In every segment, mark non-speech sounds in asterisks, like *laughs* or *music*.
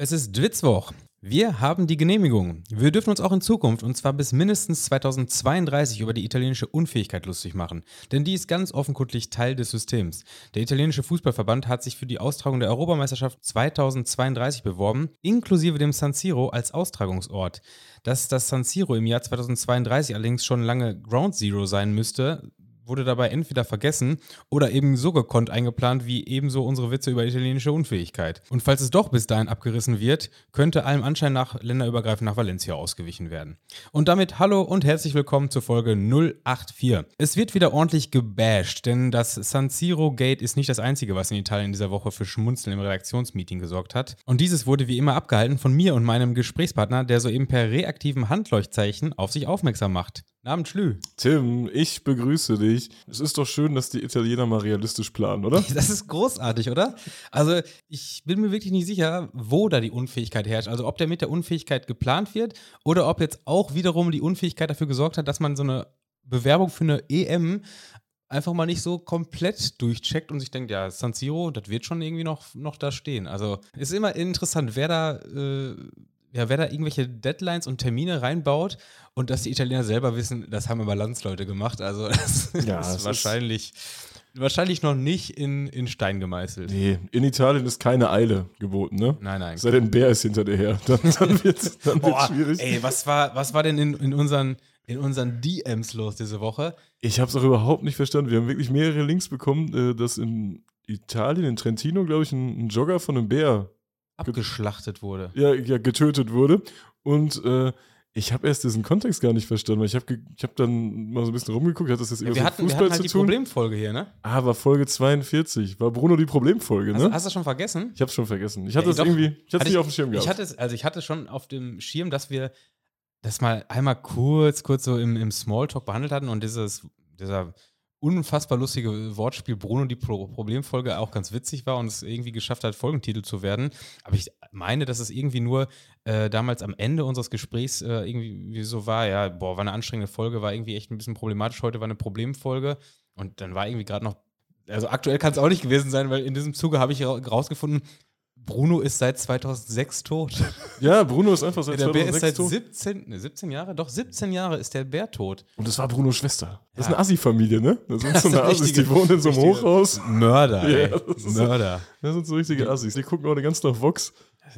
Es ist Dwitzwoch. Wir haben die Genehmigung. Wir dürfen uns auch in Zukunft, und zwar bis mindestens 2032, über die italienische Unfähigkeit lustig machen. Denn die ist ganz offenkundig Teil des Systems. Der italienische Fußballverband hat sich für die Austragung der Europameisterschaft 2032 beworben, inklusive dem San Siro als Austragungsort. Dass das San Siro im Jahr 2032 allerdings schon lange Ground Zero sein müsste, wurde dabei entweder vergessen oder eben so gekonnt eingeplant wie ebenso unsere Witze über italienische Unfähigkeit. Und falls es doch bis dahin abgerissen wird, könnte allem Anschein nach länderübergreifend nach Valencia ausgewichen werden. Und damit hallo und herzlich willkommen zur Folge 084. Es wird wieder ordentlich gebasht, denn das San Siro Gate ist nicht das einzige, was in Italien dieser Woche für Schmunzeln im Redaktionsmeeting gesorgt hat. Und dieses wurde wie immer abgehalten von mir und meinem Gesprächspartner, der soeben per reaktiven Handleuchtzeichen auf sich aufmerksam macht. Abend, Schlü. Tim, ich begrüße dich. Es ist doch schön, dass die Italiener mal realistisch planen, oder? *laughs* Das ist großartig, oder? Also, ich bin mir wirklich nicht sicher, wo da die Unfähigkeit herrscht. Also, ob der mit der Unfähigkeit geplant wird oder ob jetzt auch wiederum die Unfähigkeit dafür gesorgt hat, dass man so eine Bewerbung für eine EM einfach mal nicht so komplett durchcheckt und sich denkt, ja, San Siro, das wird schon irgendwie noch, noch da stehen. Also, ist immer interessant, wer da. Äh, ja, wer da irgendwelche Deadlines und Termine reinbaut und dass die Italiener selber wissen, das haben aber Landsleute gemacht. Also *laughs* das ja, ist wahrscheinlich, ist wahrscheinlich noch nicht in, in Stein gemeißelt. Nee, in Italien ist keine Eile geboten, ne? Nein, nein. Sei denn ein Bär ist hinter dir her. Dann, dann *laughs* wird es schwierig. Ey, was war, was war denn in, in unseren in unseren DMs los diese Woche. Ich habe es auch überhaupt nicht verstanden. Wir haben wirklich mehrere Links bekommen, äh, dass in Italien, in Trentino, glaube ich, ein, ein, Jogger von einem Bär abgeschlachtet wurde. Ja, ja getötet wurde. Und äh, ich habe erst diesen Kontext gar nicht verstanden, weil ich habe ich hab dann mal so ein bisschen rumgeguckt, hat das jetzt ja, wir hatten, Fußball wir hatten halt zu die tun? Problemfolge hier, ne? Ah, war Folge 42. War Bruno die Problemfolge, ne? Hast, hast du das schon vergessen? Ich habe schon vergessen. Ich hatte es irgendwie, ich hatte es nicht auf dem Schirm gehabt. Ich hatte es, also ich hatte schon auf dem Schirm, dass wir das mal einmal kurz, kurz so im, im Smalltalk behandelt hatten und dieses, dieser unfassbar lustige Wortspiel Bruno die Pro Problemfolge auch ganz witzig war und es irgendwie geschafft hat, Folgentitel zu werden. Aber ich meine, dass es irgendwie nur äh, damals am Ende unseres Gesprächs äh, irgendwie so war, ja, boah, war eine anstrengende Folge, war irgendwie echt ein bisschen problematisch. Heute war eine Problemfolge und dann war irgendwie gerade noch also aktuell kann es auch nicht gewesen sein, weil in diesem Zuge habe ich herausgefunden, Bruno ist seit 2006 tot. *laughs* Ja, Bruno ist einfach seit ja, der 2006 Bär ist seit tot. 17, ne, 17 Jahre? Doch, 17 Jahre ist der Bär tot. Und das war Brunos Schwester. Das Ja. ist eine Assi-Familie, ne? Das sind Das so eine Assis, richtige- die wohnen in so einem Hochhaus. Mörder, Ja, das ist so- Mörder. Das sind so richtige Assis. Die gucken auch den ganzen Tag Vox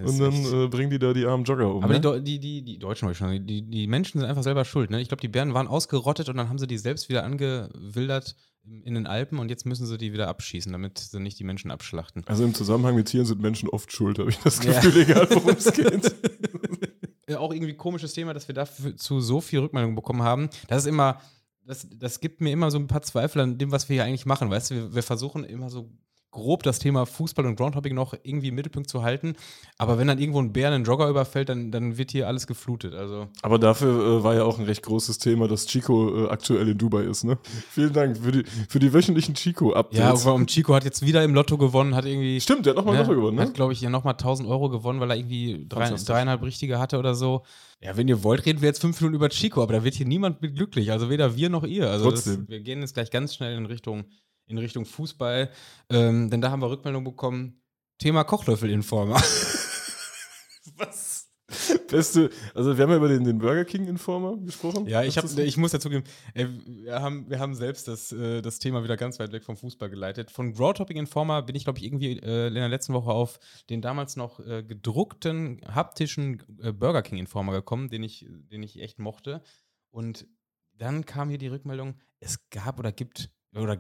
und dann äh, bringen die da die armen Jogger um. aber die, ne? Die, die, die Deutschen, die, die Menschen sind einfach selber schuld. Ne? Ich glaube, die Bären waren ausgerottet und dann haben sie die selbst wieder angewildert in den Alpen und jetzt müssen sie die wieder abschießen, damit sie nicht die Menschen abschlachten. Also im Zusammenhang mit Tieren sind Menschen oft schuld, habe ich das Ja. Gefühl, egal worum es *laughs* geht. Ja, auch irgendwie komisches Thema, dass wir dazu so viel Rückmeldung bekommen haben. Das ist immer, das, das gibt mir immer so ein paar Zweifel an dem, was wir hier eigentlich machen. Weißt du, wir, wir versuchen immer so grob das Thema Fußball und Groundhopping noch irgendwie im Mittelpunkt zu halten. Aber wenn dann irgendwo ein Bär einen Jogger überfällt, dann, dann wird hier alles geflutet. Also Aber dafür äh, war ja auch ein recht großes Thema, dass Chico äh, aktuell in Dubai ist, ne? *laughs* Vielen Dank für die, für die wöchentlichen ja, Chico-Updates. und Chico hat jetzt wieder im Lotto gewonnen, hat irgendwie Stimmt, der hat nochmal Ja, Lotto gewonnen, ne? Hat, glaube ich, ja nochmal 1000 Euro gewonnen, weil er irgendwie drei, dreieinhalb richtige hatte oder so. Ja, wenn ihr wollt, reden wir jetzt fünf Minuten über Chico, aber da wird hier niemand mit glücklich. Also weder wir noch ihr. Also das, Trotzdem. wir gehen jetzt gleich ganz schnell in Richtung, in Richtung Fußball. Ähm, denn da haben wir Rückmeldung bekommen. Thema Kochlöffel-Informer. *laughs* Was? Beste, also wir haben ja über den, den Burger King Informer gesprochen. Ja, ich, hab, ist- ich muss dazugeben, äh, wir haben, wir haben selbst das, äh, das Thema wieder ganz weit weg vom Fußball geleitet. Von Growtopping Informer bin ich, glaube ich, irgendwie äh, in der letzten Woche auf den damals noch äh, gedruckten, haptischen äh, Burger King Informer gekommen, den ich, den ich echt mochte. Und dann kam hier die Rückmeldung, es gab oder gibt, oder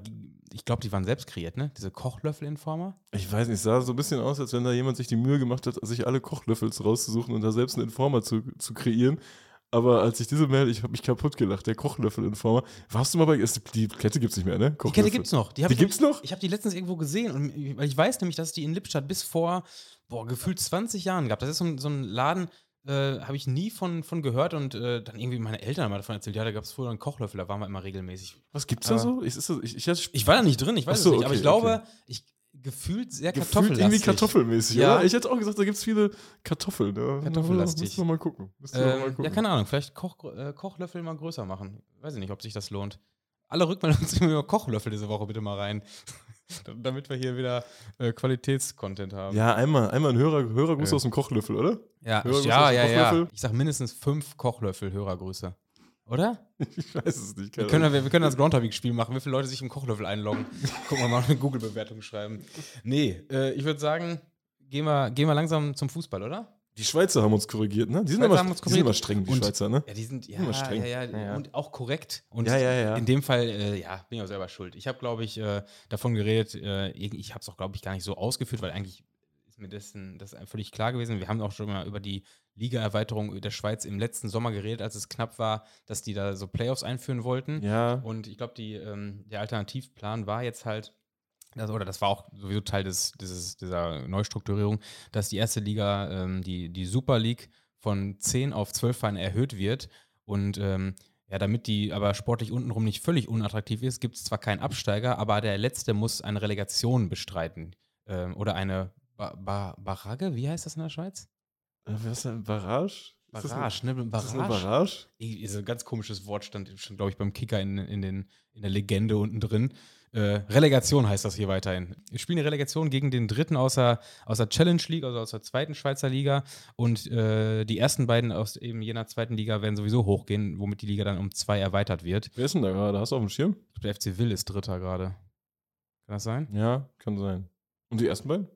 ich glaube, die waren selbst kreiert, ne? Diese Kochlöffel-Informer. Ich weiß nicht, es sah so ein bisschen aus, als wenn da jemand sich die Mühe gemacht hat, sich alle Kochlöffels rauszusuchen und da selbst einen Informer zu, zu kreieren. Aber als ich diese Mail, ich habe mich kaputt gelacht, der Kochlöffel-Informer. Warst du mal bei, ist, die Kette gibt's nicht mehr, ne? Die. Kette gibt's noch. hab Die ich- gibt's noch? Ich habe die letztens irgendwo gesehen und ich- weil ich weiß nämlich, dass es die in Lippstadt bis vor boah, gefühlt 20 Jahren gab. Das ist so ein, so ein Laden, äh, habe ich nie von, von gehört und äh, dann irgendwie meine Eltern haben mal davon erzählt, ja, da gab es früher einen Kochlöffel, da waren wir immer regelmäßig. Was gibt's da Aber- so? Ich, ist das, ich, ich, hatte Ich war da nicht drin, ich weiß so, es nicht, aber okay, ich glaube, okay. ich gefühlt sehr gefühlt kartoffellastig. irgendwie kartoffelmäßig, Ja. oder? Ich hätte auch gesagt, da gibt's viele Kartoffeln. Ja. Kartoffellastig. Müssen wir mal gucken. Wir mal gucken. ja, keine Ahnung, vielleicht Koch, äh, Kochlöffel mal größer machen. Weiß ich nicht, ob sich das lohnt. Alle Rückmeldungen *laughs* zu mir über Kochlöffel diese Woche bitte mal rein. Damit wir hier wieder äh, Qualitätscontent haben. Ja, einmal, einmal ein Hörer, Hörergruß Ja. aus dem Kochlöffel, oder? ja, ja, ja, ja. Ich sag mindestens fünf Kochlöffel Hörergrüße. Oder? *laughs* Ich weiß es nicht. Wir können, wir, wir können das Groundhopping-Spiel machen, wie viele Leute sich im Kochlöffel einloggen. Gucken wir mal eine Google-Bewertung schreiben. Nee, äh, ich würde sagen, gehen wir, gehen wir langsam zum Fußball, oder? Die Schweizer haben uns korrigiert, ne? Die sind, immer, haben uns die sind immer streng, die Und- Schweizer, ne? Ja, die sind ja, Immer streng. ja, ja, Ja, und auch korrekt. Und Ja, ja, ja. in dem Fall, äh, ja, bin ich auch selber schuld. Ich habe, glaube ich, äh, davon geredet, äh, ich habe es auch, glaube ich, gar nicht so ausgeführt, weil eigentlich ist mir dessen, das völlig klar gewesen. Wir haben auch schon mal über die Liga-Erweiterung der Schweiz im letzten Sommer geredet, als es knapp war, dass die da so Playoffs einführen wollten. Ja, Und ich glaube, ähm, der Alternativplan war jetzt halt, das, oder das war auch sowieso Teil des, dieses, dieser Neustrukturierung, dass die erste Liga, ähm, die, die Super League von 10 auf 12 Vereine erhöht wird. Und ähm, ja, damit die aber sportlich untenrum nicht völlig unattraktiv ist, gibt es zwar keinen Absteiger, aber der letzte muss eine Relegation bestreiten. Ähm, oder eine ba ba Barrage, wie heißt das in der Schweiz? Äh, was ist denn? Barrage? Ist Barrage, ne? Ist das eine Barrage. Barrage? Irgendwie So ein ganz komisches Wort stand, stand glaube ich, beim Kicker in, in, den, in der Legende unten drin. Äh, Relegation heißt das hier weiterhin. Wir spielen eine Relegation gegen den dritten aus der, aus der Challenge League, also aus der zweiten Schweizer Liga. Und äh, die ersten beiden aus eben jener zweiten Liga werden sowieso hochgehen, womit die Liga dann um zwei erweitert wird. Wer ist denn da gerade? Hast du auf dem Schirm? Der FC Will ist Dritter gerade. Kann das sein? Ja, kann sein. Und die ersten beiden?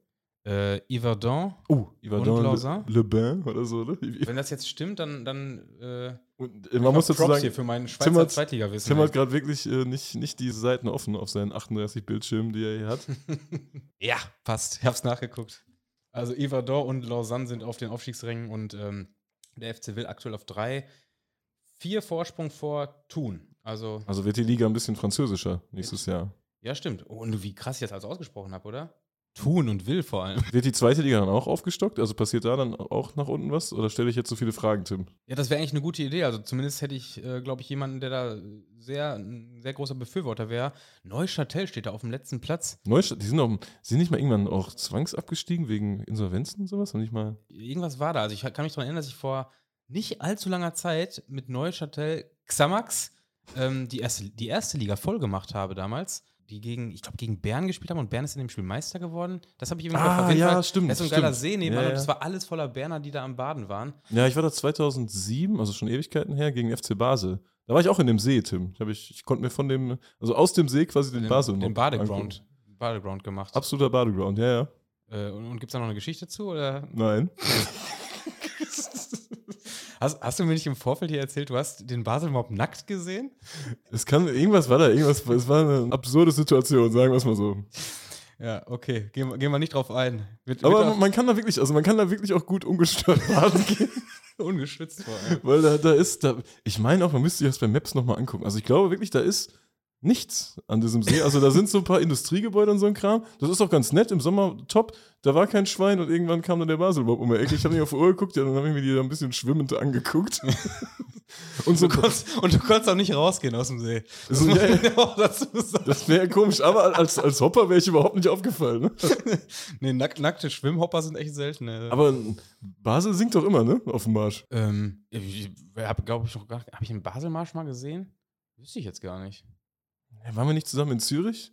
Äh, Yverdon. Oh, Yverdon Lausanne? Le, Le Bain oder so, ne? Wenn das jetzt stimmt, dann, dann äh, Und, äh, man muss dazu sagen, hier für meinen Tim Schweizer hat- Zweitligawissen. Tim hat gerade wirklich äh, nicht, nicht die Seiten offen auf seinen 38 Bildschirmen, die er hier hat. *laughs* Ja, passt. Ich hab's nachgeguckt. Also Yverdon und Lausanne sind auf den Aufstiegsrängen und ähm, der FC Will aktuell auf drei. Vier Vorsprung vor Thun. Also, Also wird die Liga ein bisschen französischer nächstes Jahr. ja, stimmt. Oh, und wie krass ich das also ausgesprochen habe, oder? Thun und Will vor allem. Wird die zweite Liga dann auch aufgestockt? Also passiert da dann auch nach unten was? Oder stelle ich jetzt so viele Fragen, Tim? Ja, das wäre eigentlich eine gute Idee. Also zumindest hätte ich, äh, glaube ich, jemanden, der da sehr, ein sehr großer Befürworter wäre. Neuchâtel steht da auf dem letzten Platz. Neustadt, die sind, auch, sind nicht mal irgendwann auch zwangsabgestiegen wegen Insolvenzen und sowas? Und nicht mal. Irgendwas war da. Also ich kann mich daran erinnern, dass ich vor nicht allzu langer Zeit mit Neuchâtel Xamax ähm, die, erste, die erste Liga voll gemacht habe damals. Die gegen, ich glaube, gegen Bern gespielt haben und Bern ist in dem Spiel Meister geworden. Das habe ich eben Ah, jeden ja, stimmt, Da ist so ein geiler stimmt. See nebenan Ja, und ja. es war alles voller Berner, die da am Baden waren. Ja, ich war da 2007, also schon Ewigkeiten her, gegen FC Basel. Da war ich auch in dem See, Tim. Ich, ich, konnte mir von dem, also aus dem See quasi den, Den, Basel den Badeground, Badeground gemacht. Absoluter Badeground, ja, ja. Äh, und und gibt es da noch eine Geschichte zu? Oder? Nein. *laughs* *laughs* Hast, hast du mir nicht im Vorfeld hier erzählt, du hast den Basel-Mob nackt gesehen? Es kann, irgendwas war da, irgendwas, es war eine absurde Situation, sagen wir es mal so. Ja, okay. Gehen, wir- gehen wir nicht drauf ein. Wird, Aber wird man, kann da wirklich, also man kann da wirklich auch gut ungestört *laughs* baden gehen. *laughs* ungeschützt vor allem. Weil da, da ist, da, ich meine auch, man müsste sich das bei Maps nochmal angucken. Also ich glaube wirklich, da ist nichts an diesem See. Also da sind so ein paar Industriegebäude und so ein Kram. Das ist auch ganz nett, im Sommer top. Da war kein Schwein und irgendwann kam dann der Baselbob um die Ecke. Ich habe nicht auf die Uhr geguckt, ja, dann habe ich mir die da ein bisschen schwimmend angeguckt. *laughs* und so, Du konntest, und du konntest auch nicht rausgehen aus dem See. Das So, ja, das wäre komisch, aber als, als Hopper wäre ich überhaupt nicht aufgefallen. Ne? *laughs* Nee, nack, nackte Schwimmhopper sind echt selten. ey. Aber Basel singt doch immer, ne? Auf dem Marsch. ähm, ich habe, glaube ich, noch gar Habe ich einen Baselmarsch mal gesehen? Wüsste ich jetzt gar nicht. Waren wir nicht zusammen in Zürich,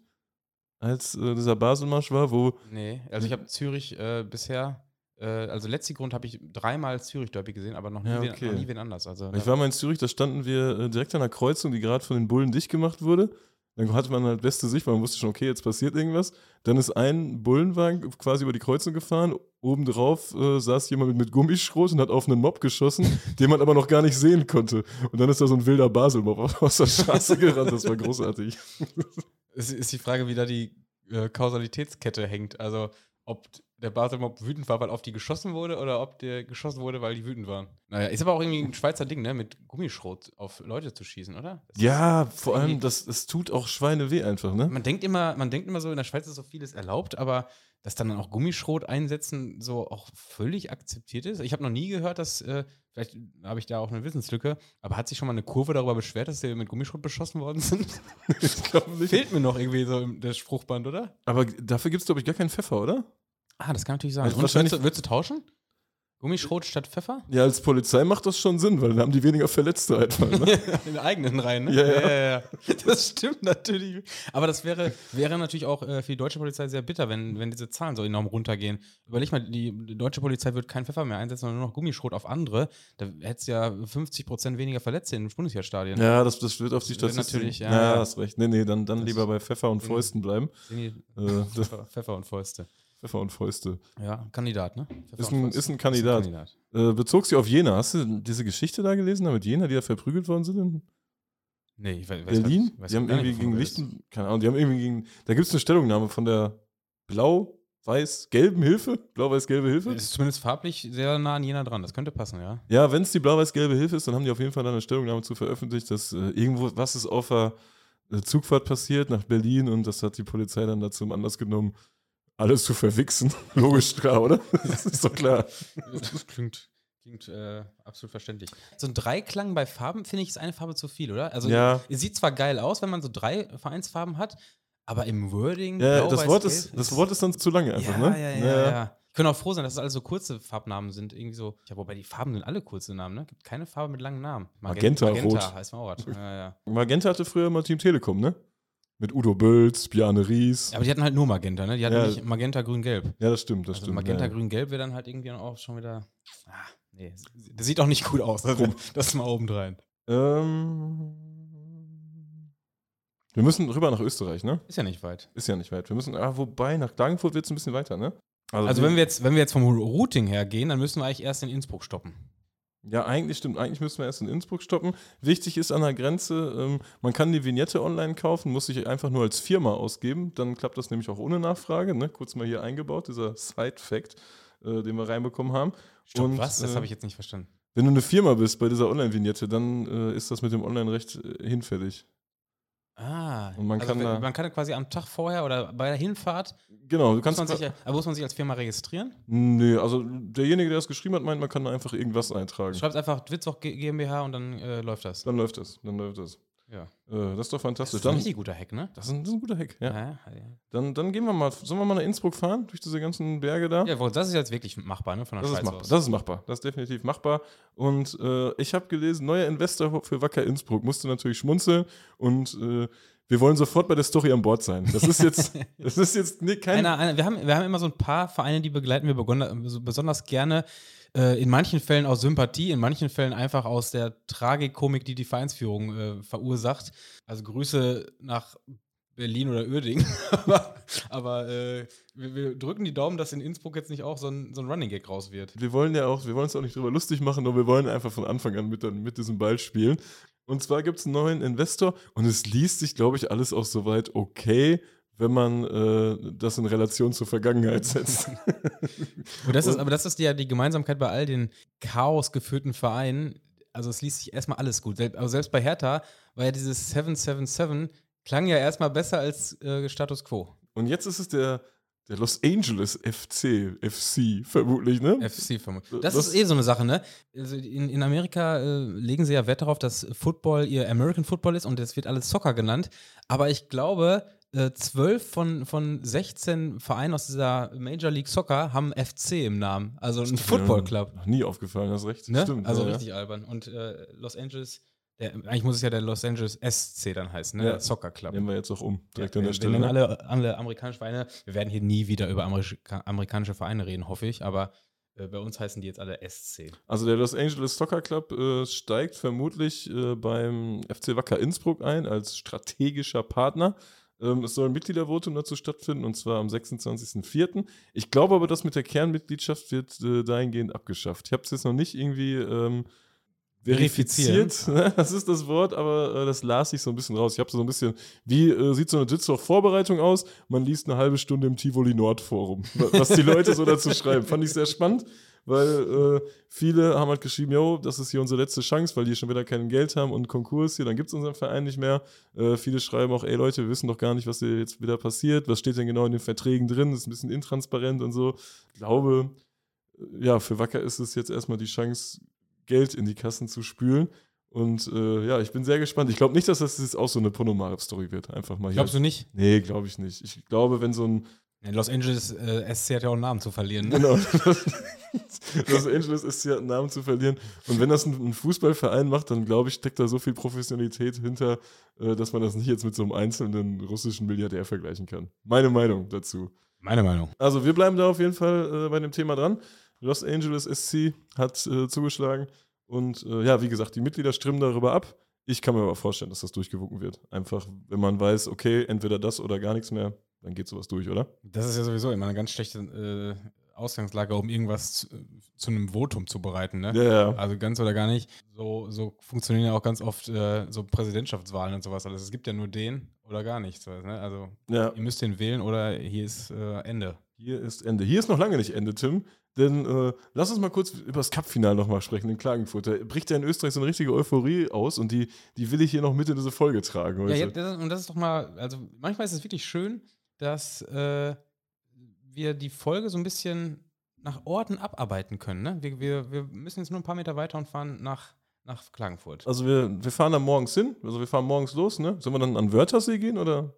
als äh, dieser Baselmarsch war, wo Nee, also ich habe Zürich äh, bisher, äh, also letzten Grund habe ich dreimal Zürich-Derby gesehen, aber noch nie, Ja, wen, okay. noch nie wen anders. Also, Ich war mal in Zürich, da standen wir äh, direkt an der Kreuzung, die gerade von den Bullen dicht gemacht wurde. Dann hatte man halt beste Sicht, weil man wusste schon, okay, jetzt passiert irgendwas. Dann ist ein Bullenwagen quasi über die Kreuzung gefahren. Obendrauf äh, saß jemand mit, mit Gummischrot und hat auf einen Mob geschossen, *laughs* den man aber noch gar nicht sehen konnte. Und dann ist da so ein wilder Basel-Mob *laughs* aus der Straße gerannt. Das war großartig. Es ist die Frage, wie da die äh, Kausalitätskette hängt. Also, ob der Baselmob wütend war, weil auf die geschossen wurde oder ob der geschossen wurde, weil die wütend waren. Naja, ist aber auch irgendwie ein Schweizer Ding, ne? Mit Gummischrot auf Leute zu schießen, oder? Das Ja, vor allem, das, das tut auch Schweine weh einfach, ne? Man denkt immer, man denkt immer so, in der Schweiz ist so vieles erlaubt, aber dass dann auch Gummischrot einsetzen so auch völlig akzeptiert ist. Ich habe noch nie gehört, dass, äh, vielleicht habe ich da auch eine Wissenslücke, aber hat sich schon mal eine Kurve darüber beschwert, dass sie mit Gummischrot beschossen worden sind? *laughs* Ich glaube nicht. Fehlt mir noch irgendwie so im- das Spruchband, oder? Aber dafür gibt es, glaube ich, gar keinen Pfeffer, oder? Ah, das kann natürlich sein. Also Und wahrscheinlich- würdest, du, würdest du tauschen? Gummischrot statt Pfeffer? Ja, als Polizei macht das schon Sinn, weil dann haben die weniger Verletzte einfach. Ne? *laughs* In den eigenen Reihen, ne? Ja, ja. ja. *laughs* Das stimmt natürlich. Aber das wäre, wäre natürlich auch äh, für die deutsche Polizei sehr bitter, wenn, wenn diese Zahlen so enorm runtergehen. Überleg mal, die, die deutsche Polizei wird keinen Pfeffer mehr einsetzen, sondern nur noch Gummischrot auf andere. Da hättest du ja 50 Prozent weniger Verletzte in den Bundeswehrstadien. ja, das, das wird auf die Das wird Statistik. natürlich, ja, ja, hast recht. Nee, nee, dann, dann lieber bei Pfeffer und. Fäusten bleiben. Äh, das- *laughs* Pfeffer und Fäuste. Pfeffer und Fäuste. Ja, Kandidat, ne? Ist und ein, Fäuste. ist ein Kandidat. Äh, bezog sich auf Jena. Hast du diese Geschichte da gelesen, da mit Jena, die da verprügelt worden sind in Nee, ich weiß, Berlin? weiß die haben nicht, irgendwie gegen. Lichten, keine Ahnung, die haben irgendwie gegen, da gibt es eine Stellungnahme von der blau-weiß-gelben Hilfe, blau-weiß-gelbe Hilfe. Ist zumindest farblich sehr nah an Jena dran. Das könnte passen, ja. Ja, wenn es die blau-weiß-gelbe Hilfe ist, dann haben die auf jeden Fall dann eine Stellungnahme zu veröffentlicht, dass äh, irgendwo was ist auf der äh, Zugfahrt passiert nach Berlin und das hat die Polizei dann dazu im Anlass genommen, alles zu verwichsen. *laughs* Logisch klar, oder? *laughs* Das ist doch klar. Das klingt, klingt äh, absolut verständlich. So ein Dreiklang bei Farben, finde ich, ist eine Farbe zu viel, oder? Also, Ja. es sieht zwar geil aus, wenn man so drei Vereinsfarben hat, aber im Wording. Ja, das Wort ist, das Wort ist dann zu lange einfach, ja, ne? ja, ja, ja, Ich kann auch froh sein, dass es alles so kurze Farbnamen sind. Irgendwie so. Ja, wobei die Farben sind alle kurze Namen, ne? Gibt keine Farbe mit langen Namen. Magenta, Magenta rot. heißt man auch. Ja, ja. Magenta hatte früher mal Team Telekom, ne? Mit Udo Bölz, Bjarne Ries. Aber die hatten halt nur Magenta, ne? Die hatten Ja. nicht Magenta, Grün, Gelb. Ja, das stimmt, das Also stimmt. Magenta, ja. Grün, Gelb wäre dann halt irgendwie auch schon wieder. Ah, nee. Das sieht auch nicht gut aus. Also, *laughs* das ist mal obendrein. Ähm, wir müssen rüber nach Österreich, ne? Ist ja nicht weit. Ist ja nicht weit. Wir müssen, ah, wobei, nach Klagenfurt wird es ein bisschen weiter, ne? Also wenn wir jetzt, wenn wir jetzt vom Routing her gehen, dann müssen wir eigentlich erst in Innsbruck stoppen. Ja, eigentlich stimmt. Eigentlich müssen wir erst in Innsbruck stoppen. Wichtig ist an der Grenze, ähm, man kann die Vignette online kaufen, muss sich einfach nur als Firma ausgeben. Dann klappt das nämlich auch ohne Nachfrage. Ne? Kurz mal hier eingebaut, dieser Side-Fact, äh, den wir reinbekommen haben. Stopp, Und, was? Das äh, habe ich jetzt nicht verstanden. Wenn du eine Firma bist bei dieser Online-Vignette, dann äh, ist das mit dem Online-Recht äh, hinfällig. Ah, und man also kann da- man kann quasi am Tag vorher oder bei der Hinfahrt Genau, du muss kannst. man, sich, ja- aber muss man sich als Firma registrieren. nee, also derjenige, der das geschrieben hat, meint, man kann da einfach irgendwas eintragen. Du schreibst einfach Witzwoch G- GmbH und dann äh, läuft das. Dann läuft das. Dann läuft das. Ja. Äh, das ist doch Das fantastisch. ist ein richtig guter Hack, ne? das, ist ein, das ist ein guter Hack. Ja. Ja, ja. Dann, dann gehen wir mal. Sollen wir mal nach Innsbruck fahren? Durch diese ganzen Berge da? ja das ist jetzt wirklich machbar, ne? Von der Das ist, Schweiz machbar. aus. das ist machbar. Das ist definitiv machbar. Und äh, ich habe gelesen, neuer Investor für Wacker Innsbruck. Musste natürlich schmunzeln. Und äh, wir wollen sofort bei der Story an Bord sein. Das ist jetzt, *laughs* das ist jetzt nee, kein. Einer, einer, wir, haben, wir haben immer so ein paar Vereine, die begleiten wir besonders gerne. Äh, in manchen Fällen aus Sympathie, in manchen Fällen einfach aus der Tragikomik, die die Vereinsführung äh, verursacht. Also Grüße nach Berlin oder Uerdingen. *laughs* aber aber äh, wir, wir drücken die Daumen, dass in Innsbruck jetzt nicht auch so ein, so ein Running Gag raus wird. wir wollen ja auch, wir wollen uns auch nicht drüber lustig machen, aber wir wollen einfach von Anfang an mit, mit diesem Ball spielen. Und zwar gibt es einen neuen Investor und es liest sich, glaube ich, alles auch soweit okay, wenn man äh, das in Relation zur Vergangenheit setzt. *laughs* Und das ist, aber das ist ja die Gemeinsamkeit bei all den chaosgeführten Vereinen. Also es liest sich erstmal alles gut. Sel- Also selbst bei Hertha war ja dieses 777 klang ja erstmal besser als äh, Status Quo. Und jetzt ist es der, der Los Angeles FC, FC vermutlich, ne? FC vermutlich. Das, Das- ist eh so eine Sache, ne? Also in, in Amerika äh, legen sie ja Wert darauf, dass Football ihr American Football ist und es wird alles Soccer genannt. Aber ich glaube, äh, zwölf von, von 16 Vereinen aus dieser Major League Soccer haben FC im Namen. Also ein Football Club. Noch nie aufgefallen, hast recht. Ne? Stimmt. also ja, ja. richtig albern. Und äh, Los Angeles, der, eigentlich muss es ja der Los Angeles SC dann heißen, ne? Ja. Der Soccer Club. Nehmen wir jetzt auch um, direkt ja, an der Stelle. Wir nennen ne? alle, alle amerikanische Vereine. Wir werden hier nie wieder über Amerika amerikanische Vereine reden, hoffe ich. Aber äh, bei uns heißen die jetzt alle SC. Also der Los Angeles Soccer Club äh, steigt vermutlich äh, beim FC Wacker Innsbruck ein als strategischer Partner. Ähm, es soll ein Mitgliedervotum dazu stattfinden und zwar am 26.04. Ich glaube aber, das mit der Kernmitgliedschaft wird äh, dahingehend abgeschafft. Ich habe es jetzt noch nicht irgendwie ähm, verifiziert. *laughs* Das ist das Wort, aber äh, das las ich so ein bisschen raus. Ich habe so ein bisschen, wie äh, sieht so eine Sitzwoch-Vorbereitung aus? Man liest eine halbe Stunde im Tivoli Nord Forum, wa- was die Leute so dazu schreiben. Fand ich sehr spannend, weil äh, viele haben halt geschrieben, yo, das ist hier unsere letzte Chance, weil die schon wieder kein Geld haben und Konkurs hier, dann gibt es unseren Verein nicht mehr. Äh, viele schreiben auch, ey Leute, wir wissen doch gar nicht, was hier jetzt wieder passiert. Was steht denn genau in den Verträgen drin? Das ist ein bisschen intransparent und so. Ich glaube, äh, ja, für Wacker ist es jetzt erstmal die Chance, Geld in die Kassen zu spülen. Und äh, ja, ich bin sehr gespannt. Ich glaube nicht, dass das jetzt auch so eine Ponomarev-Story wird. Einfach mal hier. Glaubst du nicht? Nee, glaube ich nicht. Ich glaube, wenn so ein In Los Angeles äh, SC hat ja auch einen Namen zu verlieren. Ne? Genau. *laughs* Los Angeles ist ja einen Namen zu verlieren. Und wenn das ein, ein Fußballverein macht, dann glaube ich, steckt da so viel Professionalität hinter, äh, dass man das nicht jetzt mit so einem einzelnen russischen Milliardär vergleichen kann. Meine Meinung dazu. Meine Meinung. Also wir bleiben da auf jeden Fall äh, bei dem Thema dran. Los Angeles SC hat äh, zugeschlagen. Und äh, ja, wie gesagt, die Mitglieder stimmen darüber ab. Ich kann mir aber vorstellen, dass das durchgewunken wird. Einfach, wenn man weiß, okay, entweder das oder gar nichts mehr, dann geht sowas durch, oder? Das ist ja sowieso immer eine ganz schlechte äh, Ausgangslage, um irgendwas zu, zu, einem Votum zu bereiten. Ne? Ja, ja. Also ganz oder gar nicht. So, so funktionieren ja auch ganz oft äh, so Präsidentschaftswahlen und sowas. Also es gibt ja nur den oder gar nichts. Ne? Also ja. ihr müsst den wählen oder hier ist äh, Ende. Hier ist Ende. Hier ist noch lange nicht Ende, Tim. Denn äh, lass uns mal kurz über das Cup-Final nochmal sprechen in Klagenfurt. Da bricht ja in Österreich so eine richtige Euphorie aus und die, die will ich hier noch mit in diese Folge tragen. Heute. Ja, ja das, und das ist doch mal, also manchmal ist es wirklich schön, dass äh, wir die Folge so ein bisschen nach Orten abarbeiten können. Ne? Wir, wir, wir müssen jetzt nur ein paar Meter weiter und fahren nach, nach Klagenfurt. Also wir, wir fahren dann morgens hin, also wir fahren morgens los, ne? Sollen wir dann an Wörthersee gehen oder?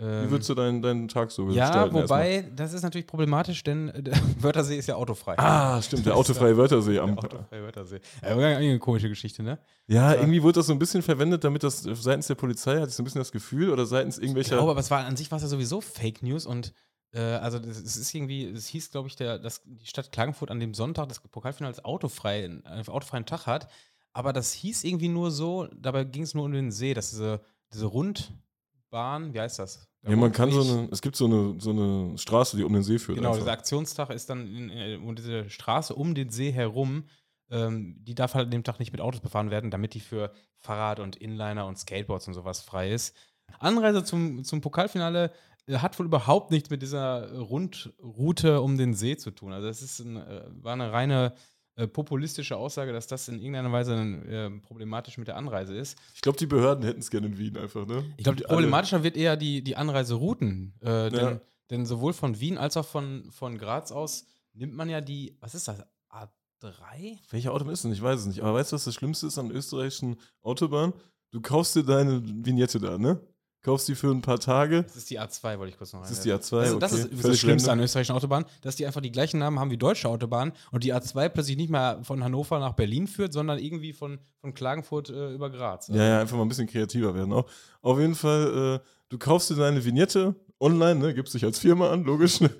Ähm, Wie würdest du deinen, deinen Tag so ja, gestalten? wobei, erstmal? das ist natürlich problematisch, denn äh, *laughs* Wörthersee ist ja autofrei. Ah, stimmt, der *laughs* autofreie Wörthersee Der am. autofreie Wörthersee. Ja, aber eine komische Geschichte, ne? Ja, Ja. irgendwie wurde das so ein bisschen verwendet, damit das seitens der Polizei hatte ich so ein bisschen das Gefühl oder seitens Ich irgendwelcher. glaube, aber es war an sich war es ja sowieso Fake News und äh, also es ist irgendwie, es hieß, glaube ich, der, dass die Stadt Klagenfurt an dem Sonntag das Pokalfinale als autofrei, einen autofreien Tag hat. Aber das hieß irgendwie nur so, dabei ging es nur um den See, dass diese, diese Rundbahn, wie heißt das? Ja, man kann so eine, es gibt so eine, so eine Straße, die um den See führt. Genau, einfach. dieser Aktionstag ist dann in, in, und diese Straße um den See herum, ähm, die darf halt an dem Tag nicht mit Autos befahren werden, damit die für Fahrrad und Inliner und Skateboards und sowas frei ist. Anreise zum, zum Pokalfinale äh, hat wohl überhaupt nichts mit dieser Rundroute um den See zu tun. Also es ist ein, äh, war eine reine äh, populistische Aussage, dass das in irgendeiner Weise äh, problematisch mit der Anreise ist. Ich glaube, die Behörden hätten es gerne in Wien einfach, ne? Ich glaube, alle- problematischer wird eher die, die Anreiserouten. Äh, denn, Ja. denn sowohl von Wien als auch von, von Graz aus nimmt man ja die, was ist das, A3? Welche Autobahn ist denn? Ich weiß es nicht. Aber weißt du, was das Schlimmste ist an österreichischen Autobahnen? Du kaufst dir deine Vignette da, ne? Kaufst die für ein paar Tage. Das ist die A2, wollte ich kurz noch Das ist die einwerfen. A2. Also das okay. ist das Völlig Schlimmste an österreichischen Autobahnen, dass die einfach die gleichen Namen haben wie deutsche Autobahnen und die A2 plötzlich nicht mehr von Hannover nach Berlin führt, sondern irgendwie von, von Klagenfurt äh, über Graz. Ja, ja, einfach mal ein bisschen kreativer werden auch. Auf jeden Fall, äh, du kaufst dir deine Vignette online, ne? Gibst dich als Firma an, logisch. Ne?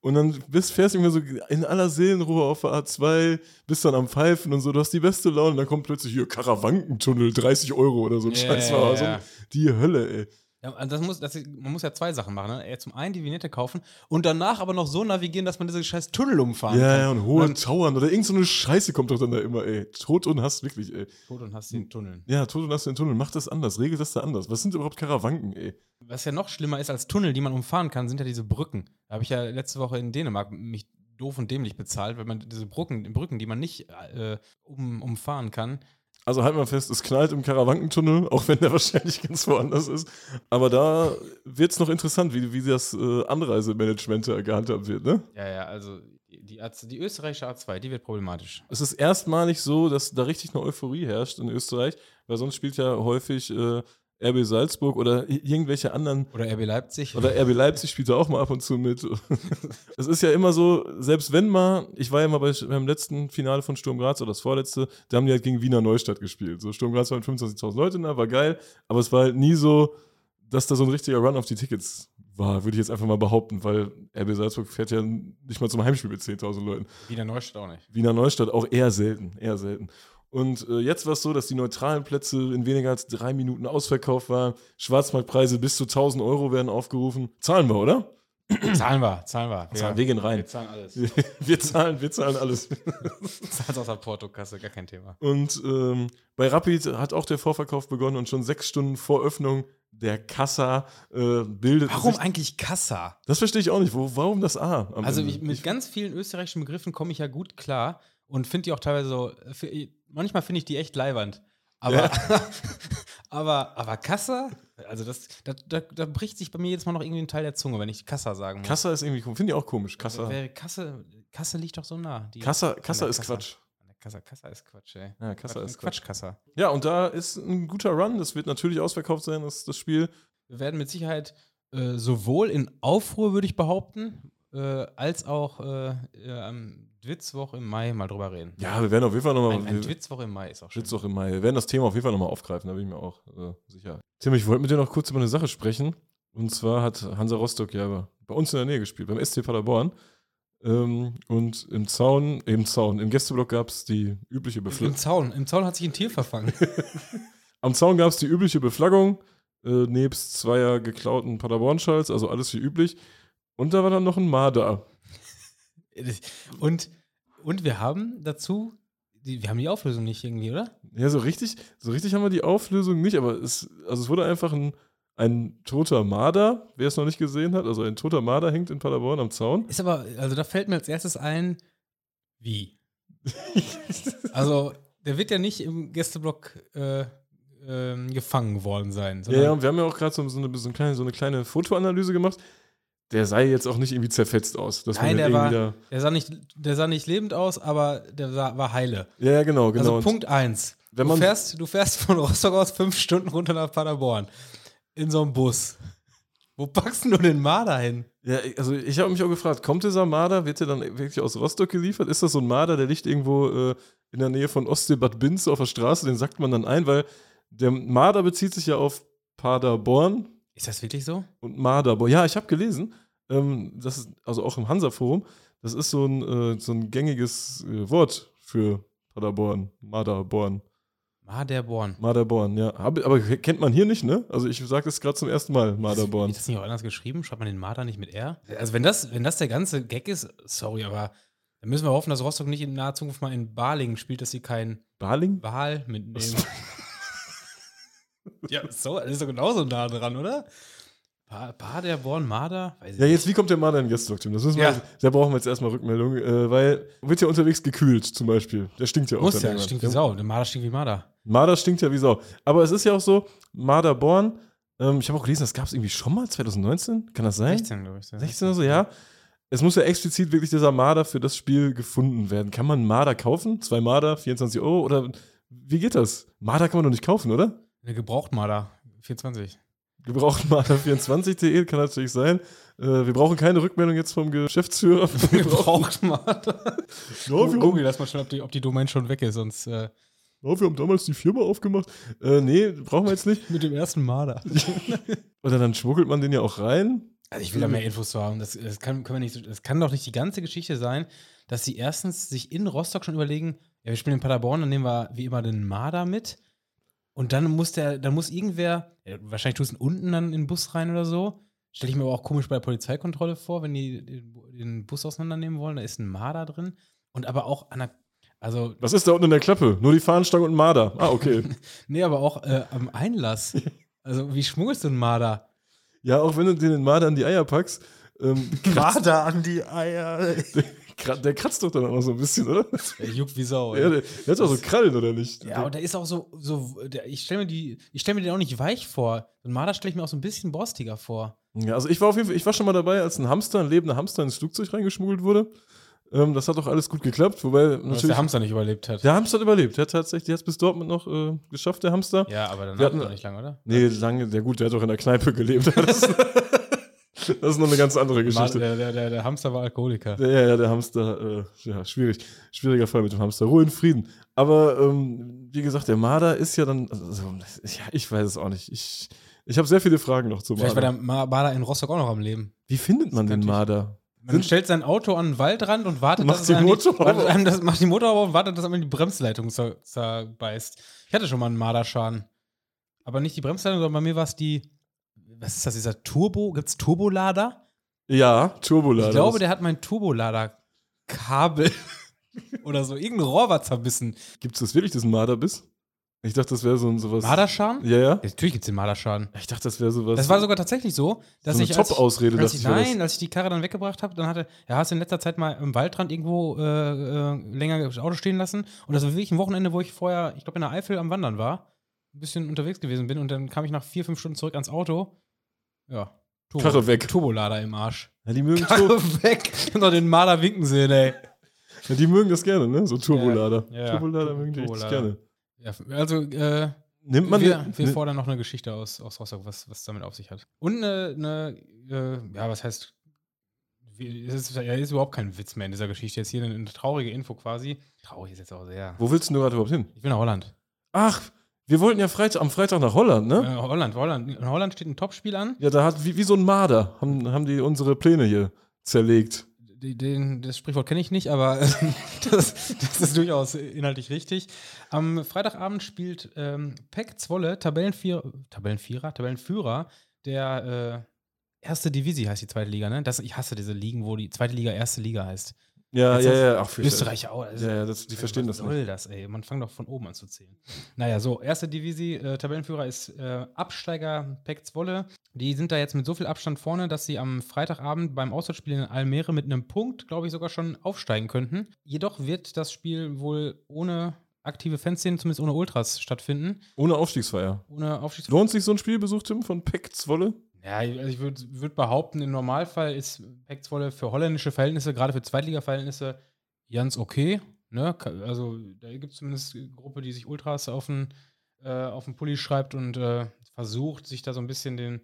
Und dann bist, fährst du immer so in aller Seelenruhe auf der A2, bist dann am Pfeifen und so, du hast die beste Laune, dann kommt plötzlich hier Karawankentunnel, 30 Euro oder so ein Ja, Scheiß. war ja, so ja. Die Hölle, ey. Ja, also das muss, das, man muss ja zwei Sachen machen. Ne? Zum einen die Vignette kaufen und danach aber noch so navigieren, dass man diese scheiß Tunnel umfahren Ja, kann. ja, und hohe Tauern oder irgend so eine Scheiße kommt doch dann da immer, ey. Tod und Hass, wirklich, ey. Tot und hast den Tunnel. Ja, Tod und Hass den Tunnel, mach das anders, regel das da anders. Was sind überhaupt Karawanken, ey? Was ja noch schlimmer ist als Tunnel, die man umfahren kann, sind ja diese Brücken. Da habe ich ja letzte Woche in Dänemark mich doof und dämlich bezahlt, weil man diese Brücken, Brücken die man nicht äh, um, umfahren kann. Also halt mal fest, es knallt im Karawankentunnel, auch wenn der *laughs* wahrscheinlich ganz woanders ist. Aber da wird es noch interessant, wie, wie das äh, Anreisemanagement da gehandhabt wird, ne? Ja, ja, also die, die, A- die österreichische A2, die wird problematisch. Es ist erstmalig so, dass da richtig eine Euphorie herrscht in Österreich, weil sonst spielt ja häufig äh, RB Salzburg oder irgendwelche anderen Oder RB Leipzig. Oder RB Leipzig spielt da auch mal ab und zu mit. *laughs* es ist ja immer so, selbst wenn mal, ich war ja mal bei, beim letzten Finale von Sturm Graz oder das vorletzte, da haben die halt gegen Wiener Neustadt gespielt. So Sturm Graz waren 25.000 Leute da, war geil, aber es war halt nie so, dass da so ein richtiger Run auf die Tickets war, würde ich jetzt einfach mal behaupten, weil RB Salzburg fährt ja nicht mal zum Heimspiel mit 10.000 Leuten. Wiener Neustadt auch nicht. Wiener Neustadt auch eher selten, eher selten. Und äh, jetzt war es so, dass die neutralen Plätze in weniger als drei Minuten ausverkauft waren. Schwarzmarktpreise bis zu 1000 Euro werden aufgerufen. Zahlen wir, oder? Zahlen wir, zahlen wir. Zahlen wir gehen rein. Wir zahlen alles. *laughs* Wir zahlen, wir zahlen alles. *laughs* Zahlen aus der Portokasse, gar kein Thema. Und ähm, bei Rapid hat auch der Vorverkauf begonnen und schon sechs Stunden vor Öffnung der Kassa äh, bildet Warum sich. eigentlich Kassa? Das verstehe ich auch nicht. Wo, warum das A? Also ich, mit ganz vielen österreichischen Begriffen komme ich ja gut klar und finde die auch teilweise so, fi- manchmal finde ich die echt leiwand. Aber, *laughs* aber, aber Kassa, also das, da, da, da bricht sich bei mir jetzt mal noch irgendwie ein Teil der Zunge, wenn ich Kassa sagen muss. Kassa ist irgendwie, komisch. finde ich auch komisch. Kassa, Wäre Kasse, Kasse liegt doch so nah. Die- Kassa, Kassa ist Kasse. Quatsch. Kassa, Kassa ist Quatsch, ey. Ja, Kassa ist Quatsch. Quatschkassa. Ja, und da ist ein guter Run. Das wird natürlich ausverkauft sein, das, das Spiel. Wir werden mit Sicherheit äh, sowohl in Aufruhr, würde ich behaupten, äh, als auch äh, äh, am Dwitzwoch im Mai mal drüber reden. Ja, wir werden auf jeden Fall nochmal. Ein, ein Dwitzwoch im Mai ist auch schön. Dwitzwoch im Mai. Wir werden das Thema auf jeden Fall nochmal aufgreifen, da bin ich mir auch äh, sicher. Tim, ich wollte mit dir noch kurz über eine Sache sprechen. Und zwar hat Hansa Rostock ja bei uns in der Nähe gespielt, beim SC Paderborn. Ähm, und im Zaun, im Zaun, im Gästeblock gab es die übliche Im Beflaggung. Zaun. Im Zaun hat sich ein Tier verfangen. *laughs* Am Zaun gab es die übliche Beflaggung, äh, nebst zweier geklauten Paderborn-Schals, also alles wie üblich. Und da war dann noch ein Marder. *laughs* und, und wir haben dazu, die, wir haben die Auflösung nicht irgendwie, oder? Ja, so richtig, so richtig haben wir die Auflösung nicht, aber es, also es wurde einfach ein, ein toter Marder, wer es noch nicht gesehen hat, also ein toter Marder hängt in Paderborn am Zaun. Ist aber, also da fällt mir als erstes ein, wie? *laughs* also, der wird ja nicht im Gästeblock äh, ähm, gefangen worden sein. Ja, ja, und wir haben ja auch gerade so, so, eine, so, eine kleine, so eine kleine Fotoanalyse gemacht. Der sah jetzt auch nicht irgendwie zerfetzt aus. Dass Nein, der war, der, sah nicht, der sah nicht lebend aus, aber der sah, war heile. ja, ja, genau, genau. Also Punkt eins. wenn Du man- fährst, du fährst von Rostock aus fünf Stunden runter nach Paderborn. In so einem Bus. Wo packst du den Marder hin? Ja, also ich habe mich auch gefragt, kommt dieser Marder, wird der dann wirklich aus Rostock geliefert? Ist das so ein Marder, der liegt irgendwo äh, in der Nähe von Ostsee-Bad Binz auf der Straße, den sagt man dann ein, weil der Marder bezieht sich ja auf Paderborn Ist das wirklich so? und Marderborn. Ja, ich habe gelesen, ähm, das ist also auch im Hansa-Forum, das ist so ein, äh, so ein gängiges äh, Wort für Paderborn, Marderborn. Marderborn. Marderborn, ja. Hab, aber kennt man hier nicht, ne? Also ich sage das gerade zum ersten Mal, Marderborn. Ist das nicht auch anders geschrieben? Schreibt man den Marder nicht mit R? Also wenn das, wenn das der ganze Gag ist, sorry, aber dann müssen wir hoffen, dass Rostock nicht in naher Zukunft mal in Balingen spielt, dass sie keinen Baling? Wal mitnehmen. Ja, so, das ist doch genauso nah dran, oder? Pa Paderborn, Marder? Ja, jetzt, wie kommt der Marder in Tim? Das müssen wir, Ja. da brauchen wir jetzt erstmal Rückmeldung, äh, weil wird ja unterwegs gekühlt, zum Beispiel. Der stinkt ja auch. Muss ja, irgendwann. stinkt wie Sau. Der Marder stinkt wie Marder. Marder stinkt ja wie Sau. Aber es ist ja auch so, Marderborn, ähm, ich habe auch gelesen, das gab es irgendwie schon mal, 2019? Kann das sein? 16, glaube ich. 16 oder so, ja. Es muss ja explizit wirklich dieser Marder für das Spiel gefunden werden. Kann man Marder kaufen? Zwei Marder, 24 Euro? Oder wie geht das? Marder kann man doch nicht kaufen, oder? Eine Gebrauchtmarder. 24. Gebraucht Marder24.de kann natürlich sein. Äh, wir brauchen keine Rückmeldung jetzt vom Geschäftsführer. *laughs* Gebrauchtmarder. Ja, Google das mal schon, ob die, ob die Domain schon weg ist, sonst äh, ja, wir haben damals die Firma aufgemacht. Äh, nee, brauchen wir jetzt nicht. *laughs* mit dem ersten Marder. Oder *laughs* dann schmuggelt man den ja auch rein. Also ich will da mehr Infos zu haben. Das, das, kann, können wir nicht, das kann doch nicht die ganze Geschichte sein, dass sie erstens sich in Rostock schon überlegen, ja, wir spielen in Paderborn, dann nehmen wir wie immer den Marder mit. Und dann muss der, dann muss irgendwer, ja, wahrscheinlich tust du ihn unten dann in den Bus rein oder so. Stelle ich mir aber auch komisch bei der Polizeikontrolle vor, wenn die den, den Bus auseinandernehmen wollen, da ist ein Marder drin. Und aber auch an der, also, Was ist da unten in der Klappe? Nur die Fahnenstange und ein Marder. Ah, okay. *laughs* nee, aber auch äh, am Einlass. *laughs* Also, wie schmuggelst du einen Marder? ja, auch wenn du den Marder an die Eier packst, ähm, *laughs* Marder an die Eier. Der kratzt doch dann auch noch so ein bisschen, oder? *laughs* Der juckt wie Sau. Ja, der, der hat doch so Krallen, oder nicht? Ja, und der ist auch so, so der, ich stelle mir die, ich stelle mir den auch nicht weich vor. Ein Marder stelle ich mir auch so ein bisschen borstiger vor. Ja, also ich war auf jeden Fall, ich war schon mal dabei, als ein Hamster, ein lebender Hamster ins Flugzeug reingeschmuggelt wurde. Ähm, das hat doch alles gut geklappt, wobei Dass natürlich. der Hamster nicht überlebt hat. der Hamster hat überlebt. Der hat tatsächlich, der hat es bis Dortmund noch äh, geschafft, der Hamster. Ja, aber dann hat er nicht lange, oder? Nee, lange, der gut, der hat doch in der Kneipe gelebt. *laughs* *laughs* Das, ist noch eine ganz andere Geschichte. der, der, der, der Hamster war Alkoholiker. Ja, ja, der Hamster, äh, ja, schwierig. Schwieriger Fall mit dem Hamster. Ruhe in Frieden. Aber ähm, wie gesagt, der Marder ist ja dann, also, ja, ich weiß es auch nicht. Ich, ich habe sehr viele Fragen noch zu Vielleicht war der Marder. Ma- Marder in Rostock auch noch am Leben. Wie findet man den Marder? Man Sind- stellt sein Auto an den Waldrand und wartet, Macht dass die einem Motor wartet einem *laughs* das, macht die Motor auf und wartet, dass man die Bremsleitung zer, zerbeißt. Ich hatte schon mal einen Marderschaden. Aber nicht die Bremsleitung, sondern bei mir war es die, was ist das, dieser Turbo? Gibt es Turbolader? Ja, Turbolader. Ich glaube, der hat mein Turbolader-Kabel *laughs* oder so. Irgendein Rohr war zerbissen. Gibt es das wirklich, diesen Marderbiss? Ich dachte, das wäre so ein sowas. Marderschaden? Ja, ja. Ja, natürlich gibt es den Marderschaden. Ich dachte, das wäre sowas. Das war sogar tatsächlich so, dass so eine ich. Top-Ausrede, dass ich, nein, als ich die Karre dann weggebracht habe, dann hatte, ja, hast du in letzter Zeit mal im Waldrand irgendwo äh, äh, länger das Auto stehen lassen. Und das war wirklich ein Wochenende, wo ich vorher, ich glaube, in der Eifel am Wandern war, ein bisschen unterwegs gewesen bin und dann kam ich nach vier, fünf Stunden zurück ans Auto. Ja. Turbo, Karre weg. Turbolader im Arsch. Ja, die mögen, Tur Karre weg. Ich hab noch den Marder winken sehen, ey. ja, die mögen das gerne, ne? So Turbolader. Ja, ja. Turbolader mögen die richtig Turbolader. gerne. Ja, also, äh, Nimmt man wir, den- wir ne- fordern noch eine Geschichte aus, aus Rostock, was, was damit auf sich hat. Und eine, eine äh, ja, was heißt, wie- es ist, ja, ist überhaupt kein Witz mehr in dieser Geschichte. Jetzt hier eine, eine traurige Info quasi. Traurig ist jetzt auch sehr. Wo willst du denn gerade überhaupt hin? Ich will nach Holland. Ach, wir wollten ja Freitag, am Freitag nach Holland, ne? Äh, Holland, Holland. In Holland steht ein Topspiel an. Ja, da hat wie, wie so ein Marder haben, haben die unsere Pläne hier zerlegt. Den, das Sprichwort kenne ich nicht, aber *laughs* das, das ist durchaus inhaltlich richtig. Am Freitagabend spielt ähm, Pek Zwolle, Tabellenvier, Tabellenvierer, Tabellenführer der äh, erste Divisi heißt die zweite Liga, ne? Das, ich hasse diese Ligen, wo die zweite Liga erste Liga heißt. Ja, ja, ja. Ach, für- Österreich auch. also- Ja, ja, das, die verstehen was das soll nicht. das, ey? Man fängt doch von oben an zu zählen. Naja, so, erste Divisi, äh, Tabellenführer ist äh, Absteiger Pek Zwolle. Die sind da jetzt mit so viel Abstand vorne, dass sie am Freitagabend beim Auswärtsspiel in Almere mit einem Punkt, glaube ich, sogar schon aufsteigen könnten. Jedoch wird das Spiel wohl ohne aktive Fanszene, zumindest ohne Ultras, stattfinden. Ohne Aufstiegsfeier. Ohne Aufstiegs Lohnt sich so ein Spielbesuch, Tim, von Peck Zwolle? Ja, also ich würde würd behaupten, im Normalfall ist Pek Zwolle für holländische Verhältnisse, gerade für Zweitliga-Verhältnisse, ganz okay. Ne? Also da gibt es zumindest eine Gruppe, die sich Ultras auf den, äh, auf den Pulli schreibt und äh, versucht, sich da so ein bisschen den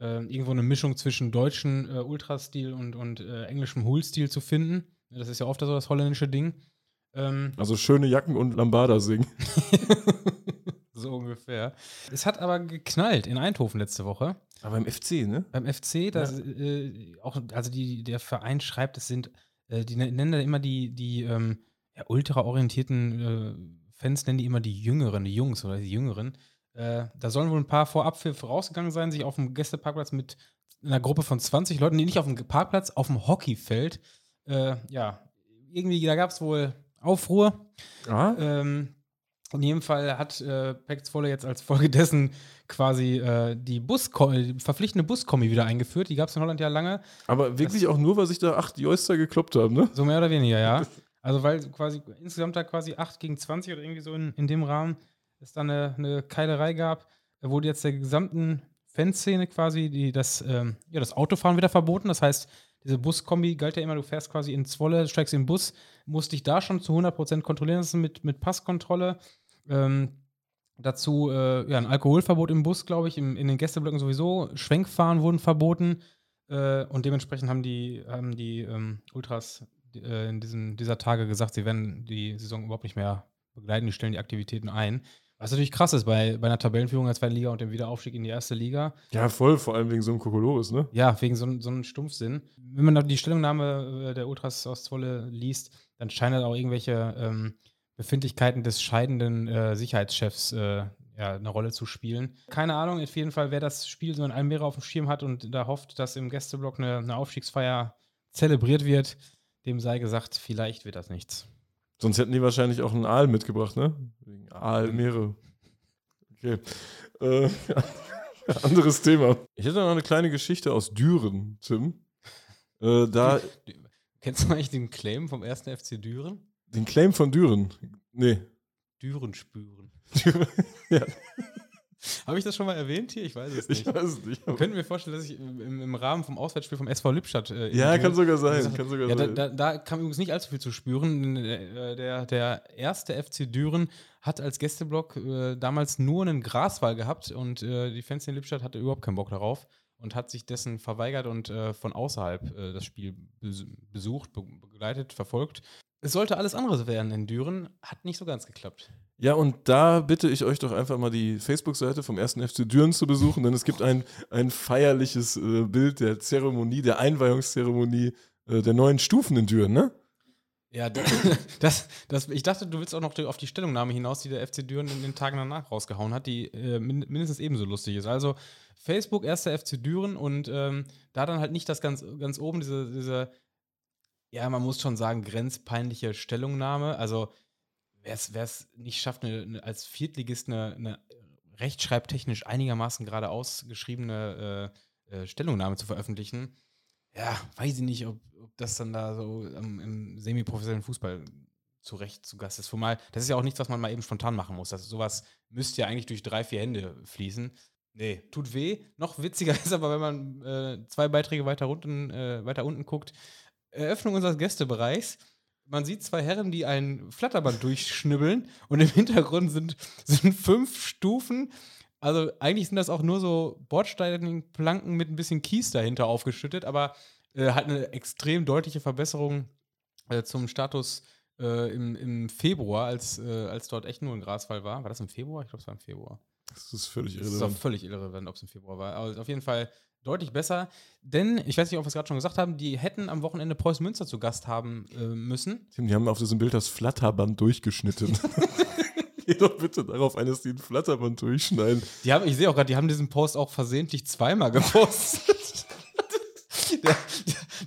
äh, irgendwo eine Mischung zwischen deutschen äh, Ultrastil und, und äh, englischem Hool-Stil zu finden. Das ist ja oft so das holländische Ding. Ähm, Also schöne Jacken und Lambada singen. *laughs* so ungefähr. Es hat aber geknallt in Eindhoven letzte Woche. Aber im FC, ne? Beim FC, das, äh, auch, also die, der Verein schreibt, es sind, äh, die nennen da immer die, die ähm, ja, ultraorientierten äh, Fans, nennen die immer die Jüngeren, die Jungs oder die Jüngeren. Äh, da sollen wohl ein paar Vorabpfiff rausgegangen sein, sich auf dem Gästeparkplatz mit einer Gruppe von 20 Leuten, nee, nicht auf dem Parkplatz, auf dem Hockeyfeld. Äh, ja, irgendwie, da gab es wohl Aufruhr. Ah, Ähm, in jedem Fall hat äh, Pek Zwolle jetzt als Folge dessen quasi äh, die Bus die verpflichtende Buskombi wieder eingeführt. Die gab es in Holland ja lange. aber wirklich auch nur, weil sich da acht Joyster gekloppt haben, ne? So mehr oder weniger, ja. *laughs* Also weil quasi insgesamt da quasi 8 gegen 20 oder irgendwie so in, in dem Rahmen es dann eine, eine Keilerei gab, da wurde jetzt der gesamten Fanszene quasi die, das, ähm, ja, das Autofahren wieder verboten. Das heißt, diese Buskombi galt ja immer, du fährst quasi in Zwolle, steigst in den Bus, musst dich da schon zu 100% kontrollieren lassen mit, mit Passkontrolle. Ähm, dazu äh, ja, ein Alkoholverbot im Bus, glaube ich, im, in den Gästeblöcken sowieso. Schwenkfahren wurden verboten. Äh, und dementsprechend haben die, haben die ähm, Ultras äh, in diesen, dieser Tage gesagt, sie werden die Saison überhaupt nicht mehr begleiten, die stellen die Aktivitäten ein. Was natürlich krass ist bei, bei einer Tabellenführung in der zweiten Liga und dem Wiederaufstieg in die erste Liga. Ja, voll, vor allem wegen so einem Kokolores, ne? Ja, wegen so, so einem Stumpfsinn. Wenn man die Stellungnahme äh, der Ultras aus Zwolle liest, dann scheinen da auch irgendwelche ähm, Befindlichkeiten des scheidenden äh, Sicherheitschefs äh, ja, eine Rolle zu spielen. Keine Ahnung, auf jeden Fall, wer das Spiel so in Almere auf dem Schirm hat und da hofft, dass im Gästeblock eine, eine Aufstiegsfeier zelebriert wird, dem sei gesagt, vielleicht wird das nichts. Sonst hätten die wahrscheinlich auch einen Aal mitgebracht, ne? Wegen Aalmeere. Okay. Äh, *laughs* anderes Thema. Ich hätte noch eine kleine Geschichte aus Düren, Tim. Äh, da, *laughs* Kennst du eigentlich den Claim vom 1. FC Düren? Den Claim von Düren. Nee. Düren spüren. *laughs* ja, Habe ich das schon mal erwähnt hier? Ich weiß es ich nicht. weiß es nicht. Könnten wir vorstellen, dass ich im, im Rahmen vom Auswärtsspiel vom SV Lippstadt. Äh, Ja, kann Düren- sogar sein. Kann sogar Ja, da, sein. da, da kam übrigens nicht allzu viel zu spüren. Der, der, der erste FC Düren hat als Gästeblock äh, damals nur einen Graswall gehabt und äh, die Fans in Lippstadt hatte überhaupt keinen Bock darauf und hat sich dessen verweigert und äh, von außerhalb äh, das Spiel bes besucht, be begleitet, verfolgt. Es sollte alles andere werden in Düren, hat nicht so ganz geklappt. Ja, und da bitte ich euch doch einfach mal die Facebook-Seite vom 1. FC Düren zu besuchen, denn es gibt ein, ein feierliches äh, Bild der Zeremonie, der Einweihungszeremonie äh, der neuen Stufen in Düren, ne? Ja, da- *laughs* das, das, ich dachte, du willst auch noch auf die Stellungnahme hinaus, die der FC Düren in den Tagen danach rausgehauen hat, die äh, min mindestens ebenso lustig ist. Also Facebook, erster FC Düren und ähm, da dann halt nicht das ganz, ganz oben, diese, diese, ja, man muss schon sagen, grenzpeinliche Stellungnahme. Also wer es nicht schafft, eine, eine, als Viertligist eine, eine rechtschreibtechnisch einigermaßen gerade ausgeschriebene äh, äh, Stellungnahme zu veröffentlichen, ja, weiß ich nicht, ob, ob das dann da so ähm, im semi-professionellen Fußball zu Recht zu Gast ist. Zumal, das ist ja auch nichts, was man mal eben spontan machen muss. Also sowas müsste ja eigentlich durch drei, vier Hände fließen. Nee, tut weh. Noch witziger *laughs* ist aber, wenn man äh, zwei Beiträge weiter unten, äh, weiter unten guckt. Eröffnung unseres Gästebereichs. man sieht zwei Herren, die ein Flatterband durchschnibbeln und im Hintergrund sind, sind fünf Stufen. Also eigentlich sind das auch nur so Bordsteinplanken mit ein bisschen Kies dahinter aufgeschüttet, aber äh, hat eine extrem deutliche Verbesserung äh, zum Status äh, im, im Februar, als, äh, als dort echt nur ein Grasfall war. War das im Februar? Ich glaube, es war im Februar. Das ist völlig Das ist auch irrelevant. völlig irrelevant, ob es im Februar war. Aber auf jeden Fall deutlich besser. Denn, ich weiß nicht, ob wir es gerade schon gesagt haben, die hätten am Wochenende Preußen Münster zu Gast haben äh, müssen. Tim, die haben auf diesem Bild das Flatterband durchgeschnitten. *laughs* Geh doch bitte darauf ein, dass die ein Flatterband durchschneiden. Die haben, ich sehe auch gerade, die haben diesen Post auch versehentlich zweimal gepostet. *laughs*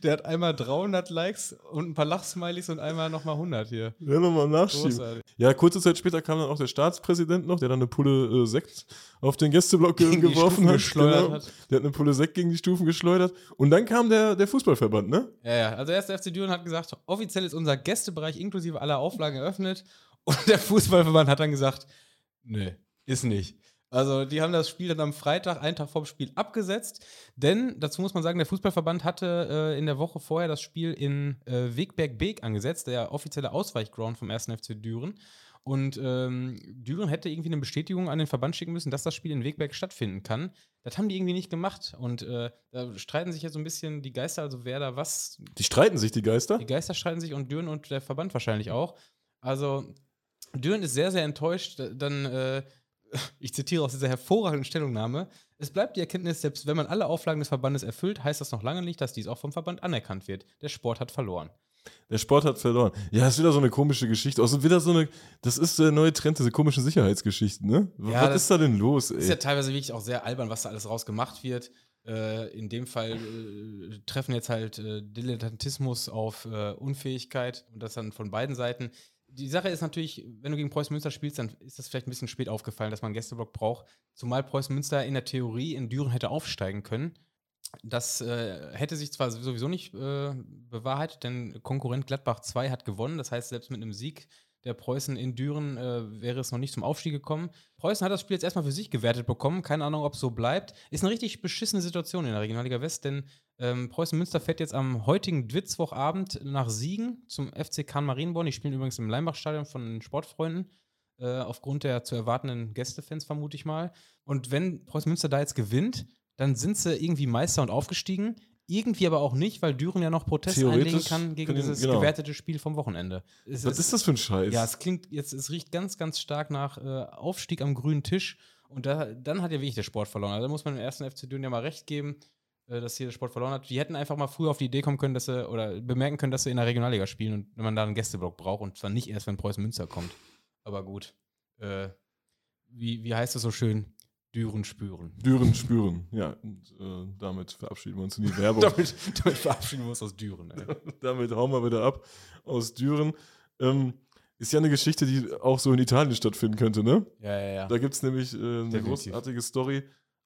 der, hat einmal 300 Likes und ein paar Lachsmilies und einmal nochmal 100 hier. Ja, nochmal nachschieben. Großartig. Ja, kurze Zeit später kam dann auch der Staatspräsident noch, der dann eine Pulle äh, Sekt auf den Gästeblock ge Gegen geworfen hat. geschleudert Genau. hat. Der hat eine Pulle Sekt gegen die Stufen geschleudert. Und dann kam der, der Fußballverband, ne? Ja, ja. Also erst der FC Düren hat gesagt, offiziell ist unser Gästebereich inklusive aller Auflagen eröffnet. Und der Fußballverband hat dann gesagt, nö, ist nicht. Also die haben das Spiel dann am Freitag, einen Tag vorm Spiel, abgesetzt. Denn, dazu muss man sagen, der Fußballverband hatte äh, in der Woche vorher das Spiel in äh, Wegberg-Beek angesetzt, der offizielle Ausweichground vom 1. FC Düren. Und ähm, Düren hätte irgendwie eine Bestätigung an den Verband schicken müssen, dass das Spiel in Wegberg stattfinden kann. Das haben die irgendwie nicht gemacht. Und äh, da streiten sich jetzt so ein bisschen die Geister, also wer da was Die streiten sich, die Geister. die Geister streiten sich und Düren und der Verband wahrscheinlich auch. Also, Düren ist sehr, sehr enttäuscht. Dann, äh, ich zitiere aus dieser hervorragenden Stellungnahme: Es bleibt die Erkenntnis, selbst wenn man alle Auflagen des Verbandes erfüllt, heißt das noch lange nicht, dass dies auch vom Verband anerkannt wird. Der Sport hat verloren. Der Sport hat verloren. Ja, das ist wieder so eine komische Geschichte. Außerdem wieder so eine, das ist der neue Trend, diese komischen Sicherheitsgeschichten, ne? Ja, Was ist da denn los, ey? Ist ja teilweise wirklich auch sehr albern, was da alles rausgemacht wird. Äh, in dem Fall äh, treffen jetzt halt äh, Dilettantismus auf äh, Unfähigkeit und das dann von beiden Seiten. Die Sache ist natürlich, wenn du gegen Preußen Münster spielst, dann ist das vielleicht ein bisschen spät aufgefallen, dass man einen Gästeblock braucht. Zumal Preußen Münster in der Theorie in Düren hätte aufsteigen können. Das äh, hätte sich zwar sowieso nicht äh, bewahrheitet, denn Konkurrent Gladbach 2 hat gewonnen. Das heißt, selbst mit einem Sieg der Preußen in Düren äh, wäre es noch nicht zum Aufstieg gekommen. Preußen hat das Spiel jetzt erstmal für sich gewertet bekommen. Keine Ahnung, ob es so bleibt. Ist eine richtig beschissene Situation in der Regionalliga West, denn ähm, Preußen Münster fährt jetzt am heutigen Dwitzwochabend nach Siegen zum FC Kahn Marienborn. Die spielen übrigens im Leimbach-Stadion von den Sportfreunden. Äh, aufgrund der zu erwartenden Gästefans, vermute ich mal. Und wenn Preußen Münster da jetzt gewinnt, dann sind sie irgendwie Meister und aufgestiegen. Irgendwie aber auch nicht, weil Düren ja noch Protest einlegen kann gegen dieses genau. gewertete Spiel vom Wochenende. Es Was ist das für ein Scheiß? ja, es klingt jetzt, es riecht ganz, ganz stark nach äh, Aufstieg am grünen Tisch. Und da, dann hat ja wirklich der Sport verloren. Also da muss man dem ersten FC Düren ja mal recht geben, dass hier der Sport verloren hat. Die hätten einfach mal früher auf die Idee kommen können, dass sie, oder bemerken können, dass sie in der Regionalliga spielen und wenn man da einen Gästeblock braucht und zwar nicht erst, wenn Preußen Münster kommt. Aber gut. Äh, wie, wie heißt es so schön? Düren spüren. Düren spüren. Ja, und äh, damit verabschieden wir uns in die *laughs* Werbung. damit, damit verabschieden wir uns aus Düren. *laughs* Damit hauen wir wieder ab aus Düren. Ähm, ist ja eine Geschichte, die auch so in Italien stattfinden könnte, ne? Ja, ja, ja. Da gibt es nämlich äh, eine Definitiv. großartige Story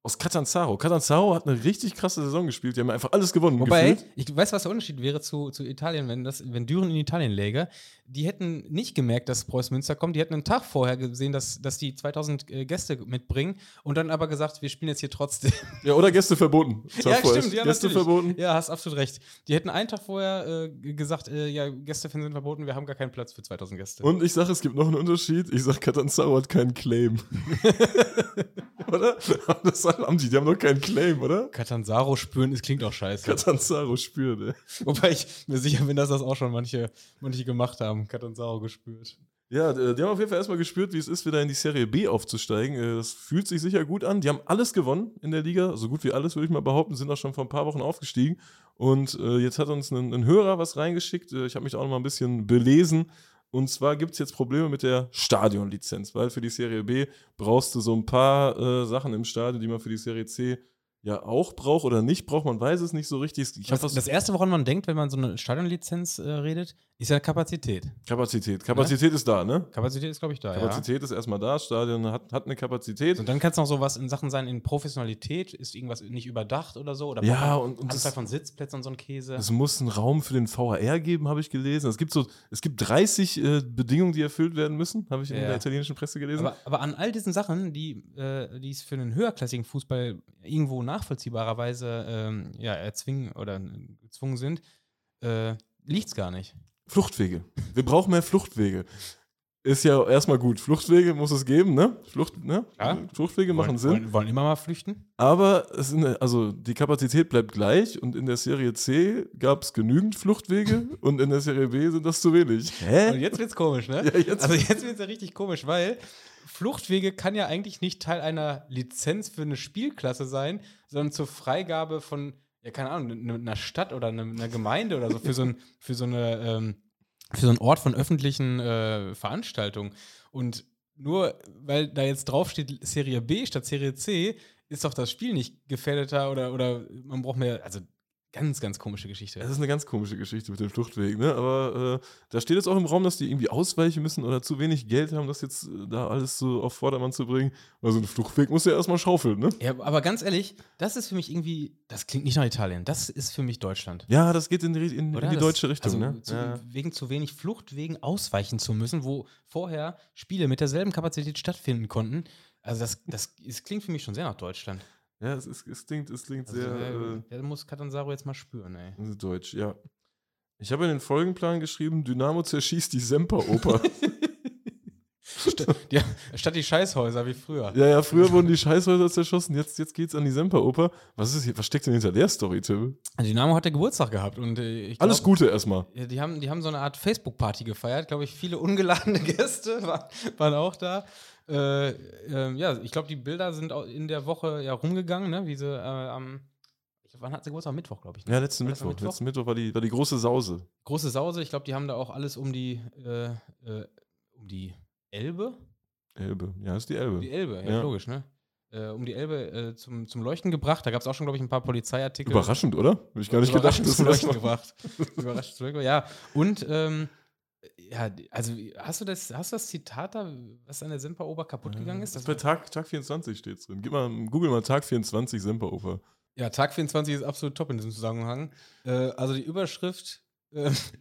aus Catanzaro. Catanzaro hat eine richtig krasse Saison gespielt. Die haben einfach alles gewonnen. Wobei, gefühlt. ich weiß, was der Unterschied wäre zu, zu Italien, wenn, das, wenn Düren in Italien läge. Die hätten nicht gemerkt, dass Preußen Münster kommt. Die hätten einen Tag vorher gesehen, dass, dass die 2000 äh, Gäste mitbringen und dann aber gesagt, wir spielen jetzt hier trotzdem. *laughs* Ja, oder Gäste verboten. ja, stimmt. Ja, Gäste natürlich. verboten. Ja, hast absolut recht. Die hätten einen Tag vorher äh, gesagt, äh, ja, Gäste sind verboten, wir haben gar keinen Platz für 2000 Gäste. Und ich sage, es gibt noch einen Unterschied. Ich sage, Catanzaro hat keinen Claim. *laughs* *laughs* oder? Das haben die. Die haben noch keinen Claim, oder? Catanzaro spüren, es klingt auch scheiße. Catanzaro spürt, ey. Wobei ich mir sicher bin, dass das auch schon manche, manche gemacht haben. Catanzaro gespürt. Ja, die haben auf jeden Fall erstmal gespürt, wie es ist, wieder in die Serie B aufzusteigen. Äh, Das fühlt sich sicher gut an. Die haben alles gewonnen in der Liga, so gut wie alles, würde ich mal behaupten, sind auch schon vor ein paar Wochen aufgestiegen. Und äh, jetzt hat uns ein, ein Hörer was reingeschickt. Äh, Ich habe mich auch noch mal ein bisschen belesen. Und zwar gibt es jetzt Probleme mit der Stadionlizenz, weil für die Serie B brauchst du so ein paar äh, Sachen im Stadion, die man für die Serie C ja auch braucht oder nicht braucht. Man weiß es nicht so richtig. Ich Das, das Erste, woran man denkt, wenn man so eine Stadionlizenz äh, redet, ist ja Kapazität. Kapazität. Kapazität ist da, ne? Kapazität ist, glaube ich, da. Kapazität ist erstmal da. Stadion hat, hat eine Kapazität. Ja. Und dann kann es noch so was in Sachen sein, in Professionalität, ist irgendwas nicht überdacht oder so? Oder Ja, und- und Anzahl von Sitzplätzen und so ein Käse. Es muss einen Raum für den VAR geben, habe ich gelesen. Es gibt so, es gibt 30 äh, Bedingungen, die erfüllt werden müssen, habe ich in Ja. der italienischen Presse gelesen. aber, aber an all diesen Sachen, die, äh, es für einen höherklassigen Fußball irgendwo nachvollziehbarerweise ähm, ja, erzwingen oder gezwungen sind, äh, liegt es gar nicht. Fluchtwege. Wir brauchen mehr Fluchtwege. Ist ja erstmal gut. Fluchtwege muss es geben, ne? Flucht, ne? Ja. Fluchtwege machen wollen, Sinn. Wollen, wollen immer mal flüchten? Aber es sind, also die Kapazität bleibt gleich und in der Serie C gab es genügend Fluchtwege *laughs* und in der Serie B sind das zu wenig. Und Hä? jetzt wird's komisch, ne? Ja, jetzt- also jetzt wird's ja richtig komisch, weil Fluchtwege kann ja eigentlich nicht Teil einer Lizenz für eine Spielklasse sein, sondern zur Freigabe von, ja, keine Ahnung, ne- einer Stadt oder ne- einer Gemeinde oder so für so, ein, für so eine, ähm, für so einen Ort von öffentlichen äh, Veranstaltungen. Und nur weil da jetzt draufsteht Serie B statt Serie C, ist doch das Spiel nicht gefährdeter oder, oder man braucht mehr, also ganz, ganz komische Geschichte. Das ist eine ganz komische Geschichte mit dem Fluchtweg, ne? Aber äh, da steht jetzt auch im Raum, dass die irgendwie ausweichen müssen oder zu wenig Geld haben, das jetzt äh, da alles so auf Vordermann zu bringen. Weil so ein Fluchtweg muss ja erstmal schaufeln, ne? Ja, aber ganz ehrlich, das ist für mich irgendwie, das klingt nicht nach Italien, das ist für mich Deutschland. Ja, das geht in die, in, in die Das- deutsche Richtung, also ne? Zu, Ja. Wegen zu wenig Fluchtwegen ausweichen zu müssen, wo vorher Spiele mit derselben Kapazität stattfinden konnten. Also das, das, es klingt für mich schon sehr nach Deutschland. Ja, es, ist, es klingt, es klingt Also, sehr äh, äh, der muss Catanzaro jetzt mal spüren, ey. deutsch, ja. Ich habe in den Folgenplan geschrieben, Dynamo zerschießt die Semperoper. *laughs* *laughs* Ja, statt die Scheißhäuser wie früher. ja, ja, früher wurden die Scheißhäuser zerschossen, jetzt, jetzt geht's an die Semperoper. Was ist hier, was steckt denn hinter der Story, Tim? Dynamo hat ja Geburtstag gehabt und äh, ich Alles glaub, Gute erstmal. Die haben, die haben so eine Art Facebook-Party gefeiert, glaube ich. Viele ungeladene *laughs* Gäste waren, waren auch da. Äh, ähm, ja, ich glaube, die Bilder sind in der Woche ja rumgegangen, ne? Wie sie äh, am. Wann hat sie Geburtstag? Mittwoch, glaube ich. ne? Ja, letzten Mittwoch. Mittwoch? Letzten Mittwoch war die, war die große Sause. Große Sause, ich glaube, die haben da auch alles um die, äh, äh, um die Elbe? Elbe. Ja, ist die Elbe. Die Elbe, ja, Ja. logisch, ne? Äh, um die Elbe äh, zum, zum Leuchten gebracht. Da gab es auch schon, glaube ich, ein paar Polizeiartikel. Überraschend, oder? Habe ich gar nicht gedacht, zum Leuchten gebracht. Überraschend zum Leuchten Ja, und ähm, ja, also hast du das, hast du das Zitat da, was an der Semperoper kaputt gegangen ist? Das bei Tag, Tag 24 steht drin. Gib mal, google mal Tag 24 Semperoper. ja, Tag 24 ist absolut top in diesem Zusammenhang. Äh, also die Überschrift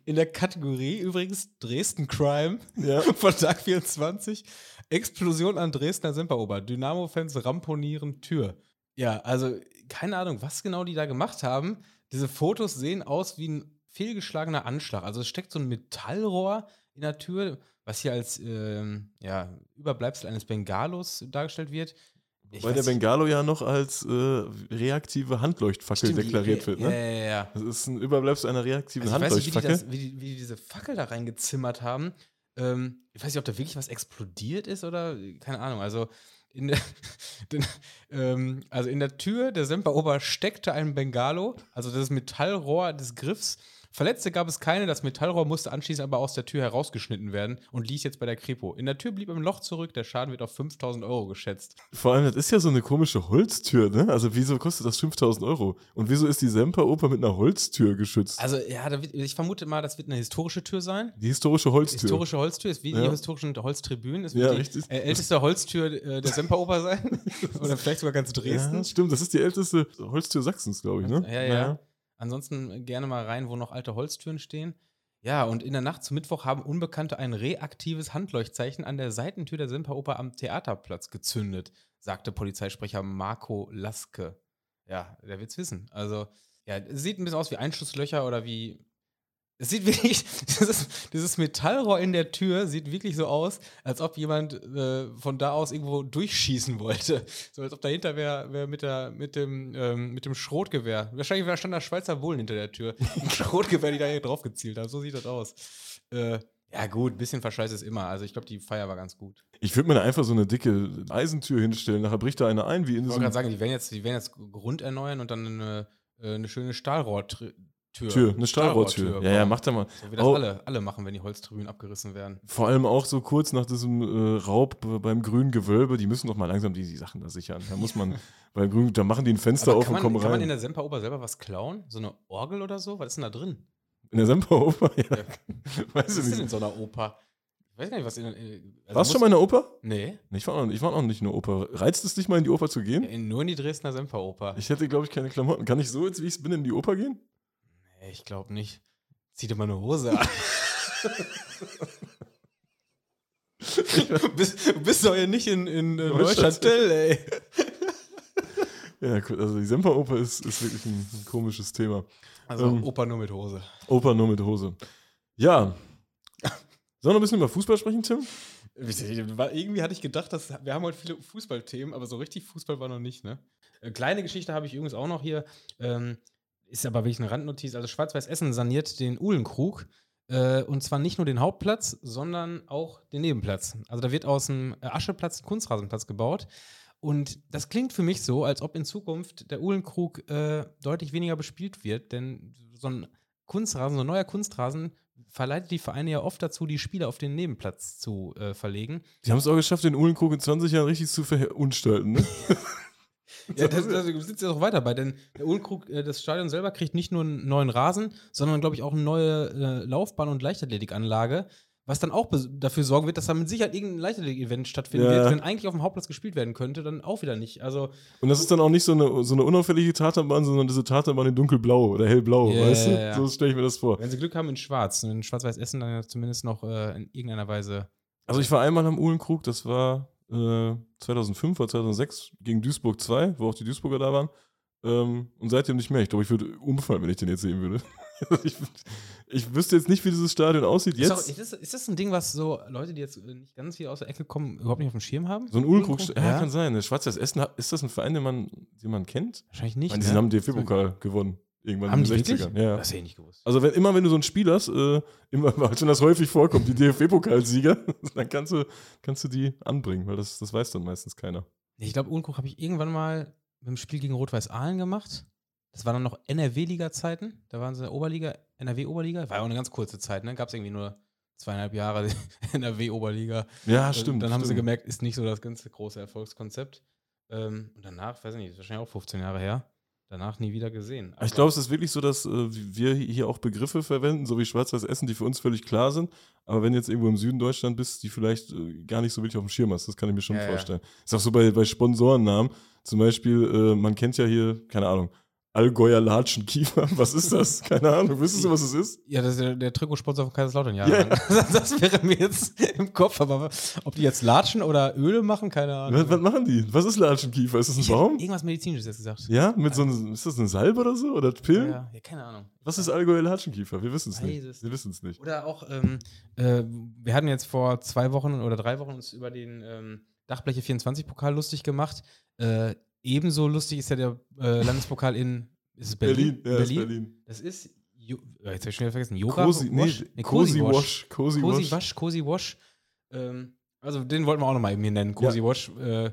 in der Kategorie übrigens Dresden Crime Ja. *laughs* von Tag 24. Explosion an Dresdner Semperoper. Dynamo-Fans ramponieren Tür. Ja, also keine Ahnung, was genau die da gemacht haben. Diese Fotos sehen aus wie ein fehlgeschlagener Anschlag. Also es steckt so ein Metallrohr in der Tür, was hier als ähm, ja, Überbleibsel eines Bengalos dargestellt wird. Ich Weil der Bengalo ja noch als äh, reaktive Handleuchtfackel Stimmt, die- deklariert wird, Ja, ne? ja, ja. Das ist ein Überbleibsel einer reaktiven Also ich weiß nicht, wie die, Handleuchtfackel. das, wie, die, wie die diese Fackel da reingezimmert haben. Ähm, ich weiß nicht, ob da wirklich was explodiert ist oder keine Ahnung. Also in der, *laughs* den, ähm, also in der Tür der Semperoper steckte ein Bengalo, also das Metallrohr des Griffs. Verletzte gab es keine, das Metallrohr musste anschließend aber aus der Tür herausgeschnitten werden und ließ jetzt bei der Kripo. In der Tür blieb ein Loch zurück, der Schaden wird auf 5000 Euro geschätzt. Vor allem, das ist ja so eine komische Holztür, ne? Also wieso kostet das 5000 Euro? Und wieso ist die Semperoper mit einer Holztür geschützt? Also ja, wird, ich vermute mal, das wird eine historische Tür sein. die historische Holztür. Historische Holztür ist wie die Ja. historischen Holztribünen. Es Ja, wird die äh, älteste Holztür äh, der Semperoper sein. *laughs* Oder vielleicht sogar ganz Dresden. Ja, stimmt, das ist die älteste Holztür Sachsens, glaube ich, ne? Ja, ja. Ansonsten gerne mal rein, wo noch alte Holztüren stehen. Ja, und in der Nacht zum Mittwoch haben Unbekannte ein reaktives Handleuchtzeichen an der Seitentür der Semperoper am Theaterplatz gezündet, sagte Polizeisprecher Marco Laske. Ja, der wird's wissen. Also, ja, sieht ein bisschen aus wie Einschusslöcher oder wie. Es sieht wirklich, *laughs* dieses, dieses Metallrohr in der Tür sieht wirklich so aus, als ob jemand äh, von da aus irgendwo durchschießen wollte. *laughs* So als ob dahinter wer, wer mit, der, mit, dem, ähm, mit dem Schrotgewehr. Wahrscheinlich stand da Schweizer Bullen hinter der Tür. *laughs* Ein Schrotgewehr, die da hier drauf gezielt haben. So sieht das aus. Äh, ja, gut, ein bisschen Verschleiß ist immer. Also ich glaube, die Feier war ganz gut. Ich würde mir da einfach so eine dicke Eisentür hinstellen, nachher bricht da eine ein, wie in Ich wollte gerade sagen, die werden, jetzt, die werden jetzt Grund erneuern und dann eine, äh, eine schöne Stahlrohrtür. Tür, eine Stahlrohrtür. Ja, ja, macht da mal. So wie das Oh. alle, alle machen, wenn die Holztribünen abgerissen werden. Vor allem auch so kurz nach diesem äh, Raub beim grünen Gewölbe, die müssen doch mal langsam die, die Sachen da sichern. Da muss man *laughs* beim grünen, da machen die ein Fenster Aber auf und man, kommen kann man in rein. der Semperoper selber was klauen? So eine Orgel oder so? Was ist denn da drin? In der Semperoper? Ja. Ja. *laughs* Weiß Was ist denn in so einer Oper? Ich weiß gar nicht, was in. äh, Also Warst du schon mal in der Oper? Nee, Ich war, noch, ich war noch nicht in der Oper. Reizt es dich mal in die Oper zu gehen? in, nur in die Dresdner Semperoper. Ich hätte, glaube ich, keine Klamotten. Kann ich so, jetzt wie ich bin, in die Oper gehen? Ich glaube nicht. Zieh dir mal eine Hose an. du, *laughs* bist, du bist doch hier nicht in, in äh, Neuchâtel, ey. Ja, also die Semperoper ist, ist wirklich ein, ein komisches Thema. Also Ähm. Oper nur mit Hose. Oper nur mit Hose. Ja. Sollen wir noch ein bisschen über Fußball sprechen, Tim? Irgendwie hatte ich gedacht, dass wir haben heute viele Fußballthemen, aber so richtig Fußball war noch nicht, ne? Äh, kleine Geschichte habe ich übrigens auch noch hier. Ähm, ist aber wirklich eine Randnotiz. Also Schwarz-Weiß Essen saniert den Uhlenkrug. Äh, und zwar nicht nur den Hauptplatz, sondern auch den Nebenplatz. Also da wird aus dem Ascheplatz ein Kunstrasenplatz gebaut. Und das klingt für mich so, als ob in Zukunft der Uhlenkrug äh, deutlich weniger bespielt wird, denn so ein Kunstrasen, so ein neuer Kunstrasen verleitet die Vereine ja oft dazu, die Spiele auf den Nebenplatz zu äh, verlegen. Die haben es auch geschafft, den Uhlenkrug in 20 Jahren richtig zu verunstalten, ne? *laughs* ja, das, das sitzt ja auch weiter bei, denn der Uhlenkrug, äh, das Stadion selber kriegt nicht nur einen neuen Rasen, sondern, glaube ich, auch eine neue äh, Laufbahn- und Leichtathletikanlage, was dann auch dafür sorgen wird, dass da mit Sicherheit irgendein Leichtathletik-Event stattfinden ja. wird, wenn eigentlich auf dem Hauptplatz gespielt werden könnte, dann auch wieder nicht. Also, und das ist dann auch nicht so eine, so eine unauffällige Tatanbahn, sondern diese Tatanbahn in dunkelblau oder hellblau, yeah, weißt du? Ja. So stelle ich mir das vor. Wenn sie Glück haben in schwarz, in schwarz-weiß Essen dann ja zumindest noch äh, in irgendeiner Weise. Also ich war einmal am Uhlenkrug, das war äh, 2005 oder 2006 gegen Duisburg 2, wo auch die Duisburger da waren. Ähm, und seitdem nicht mehr. Ich glaube, ich würde umfallen, wenn ich den jetzt sehen würde. *laughs* ich, ich, wüsste jetzt nicht, wie dieses Stadion aussieht. Jetzt. Ist, auch, ist, das, ist, das, ein Ding, was so Leute, die jetzt nicht ganz hier aus der Ecke kommen, überhaupt nicht auf dem Schirm haben? So ein Ulkrug, ja, ja, kann sein. Schwarz-Weiß Essen, ist das ein Verein, den man, den man kennt? Wahrscheinlich nicht. Ich meine, die ne? haben den DFB-Pokal gewonnen. Irgendwann haben in den 60ern. Ja. Das hätte ich nicht gewusst. Also wenn, immer wenn du so ein Spiel hast, äh, immer, *laughs* weil schon das häufig vorkommt, die DFB-Pokalsieger, *laughs* dann kannst du, kannst du die anbringen, weil das, das weiß dann meistens keiner. Ich glaube, Ulkrug habe ich irgendwann mal mit dem Spiel gegen Rot-Weiß Aalen gemacht. Das waren dann noch NRW-Liga-Zeiten. Da waren sie Oberliga, NRW-Oberliga. War ja auch eine ganz kurze Zeit, ne? Gab es irgendwie nur zweieinhalb Jahre *laughs* NRW-Oberliga. Ja, stimmt. Dann haben stimmt. sie gemerkt, ist nicht so das ganze große Erfolgskonzept. Ähm, und danach, weiß ich nicht, ist wahrscheinlich auch 15 Jahre her. Danach nie wieder gesehen. Aber ich glaube, es ist wirklich so, dass äh, wir hier auch Begriffe verwenden, so wie Schwarz-Weiß Essen, die für uns völlig klar sind. Aber wenn jetzt irgendwo im Süden Deutschland bist, die vielleicht äh, gar nicht so wirklich auf dem Schirm hast, das kann ich mir schon Ja, ja. vorstellen. Ist auch so bei, bei Sponsorennamen. Zum Beispiel, äh, man kennt ja hier, keine Ahnung, Allgäuer Latschenkiefer. *laughs* Was ist das? Keine Ahnung. Wüsstest du, was es ist? Ja, das ist der, der Trikotsponsor von Kaiserslautern, ja. Ja. *laughs* Das wäre mir jetzt im Kopf, aber ob die jetzt Latschen oder Öle machen, keine Ahnung. Was, was machen die? Was ist Latschenkiefer? Ist das ein Ich Baum? Irgendwas Medizinisches jetzt gesagt. Ja, mit so einem, ist das eine Salbe oder so? Oder Pillen? Ja, ja, keine Ahnung. Was ist Allgäuer Latschenkiefer? Wir wissen es nicht. Wir wissen es nicht. Oder auch, ähm, äh, wir hatten jetzt vor zwei Wochen oder drei Wochen uns über den ähm, Dachbleche 24-Pokal lustig gemacht. Äh, ebenso lustig ist ja der äh, Landespokal in ist es Berlin. Berlin, ja, ist Berlin. Das ist, Jo- äh, jetzt habe ich schon wieder vergessen, Yoga Cozy, nee, Wash? Nee, Cozy Wash. Wash. Cozy Wash. Wash, Cozy Wash. Ähm, also den wollten wir auch nochmal eben hier nennen, Cozy Wash. Äh, äh,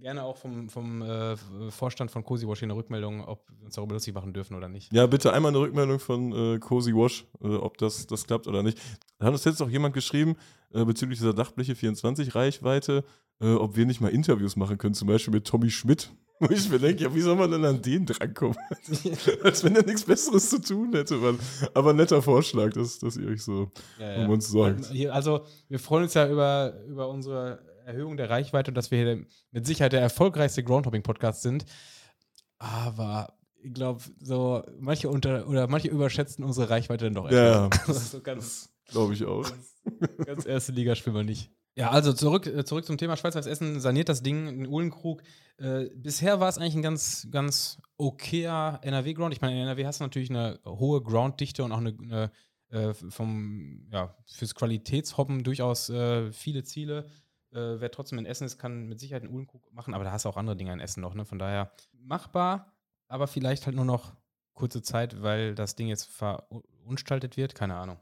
gerne auch vom, vom äh, Vorstand von Cozy Wash hier eine Rückmeldung, ob wir uns darüber lustig machen dürfen oder nicht. Ja, bitte einmal eine Rückmeldung von äh, Cozy Wash, äh, ob das, das klappt oder nicht. Da hat uns jetzt auch jemand geschrieben, äh, bezüglich dieser Dachbleche 24 Reichweite, äh, ob wir nicht mal Interviews machen können, zum Beispiel mit Tommy Schmidt. *laughs* Wo ich mir denke, ja, wie soll man denn an den drankommen? *laughs* Als wenn er nichts Besseres zu tun hätte, Mann. Aber ein netter Vorschlag, dass, dass ihr euch so Ja, um uns sorgt. Also, wir freuen uns ja über, über unsere Erhöhung der Reichweite und dass wir hier mit Sicherheit der erfolgreichste Groundhopping-Podcast sind. Aber ich glaube, so manche unter oder manche überschätzen unsere Reichweite dann doch Ja, etwas. *laughs* So ganz, glaube ich auch. ganz erste Liga spielen wir nicht. Ja, also zurück, äh, zurück zum Thema Schwarz-Weiß Essen saniert das Ding in Uhlenkrug. Äh, bisher war es eigentlich ein ganz, ganz okayer NRW-Ground. Ich meine, in NRW hast du natürlich eine hohe Grounddichte und auch eine, eine äh, vom, ja, fürs Qualitätshoppen durchaus äh, viele Ziele. Äh, wer trotzdem in Essen ist, kann mit Sicherheit einen Uhlenkrug machen, aber da hast du auch andere Dinge in Essen noch. Ne? Von daher machbar, aber vielleicht halt nur noch kurze Zeit, weil das Ding jetzt verunstaltet wird. Keine Ahnung.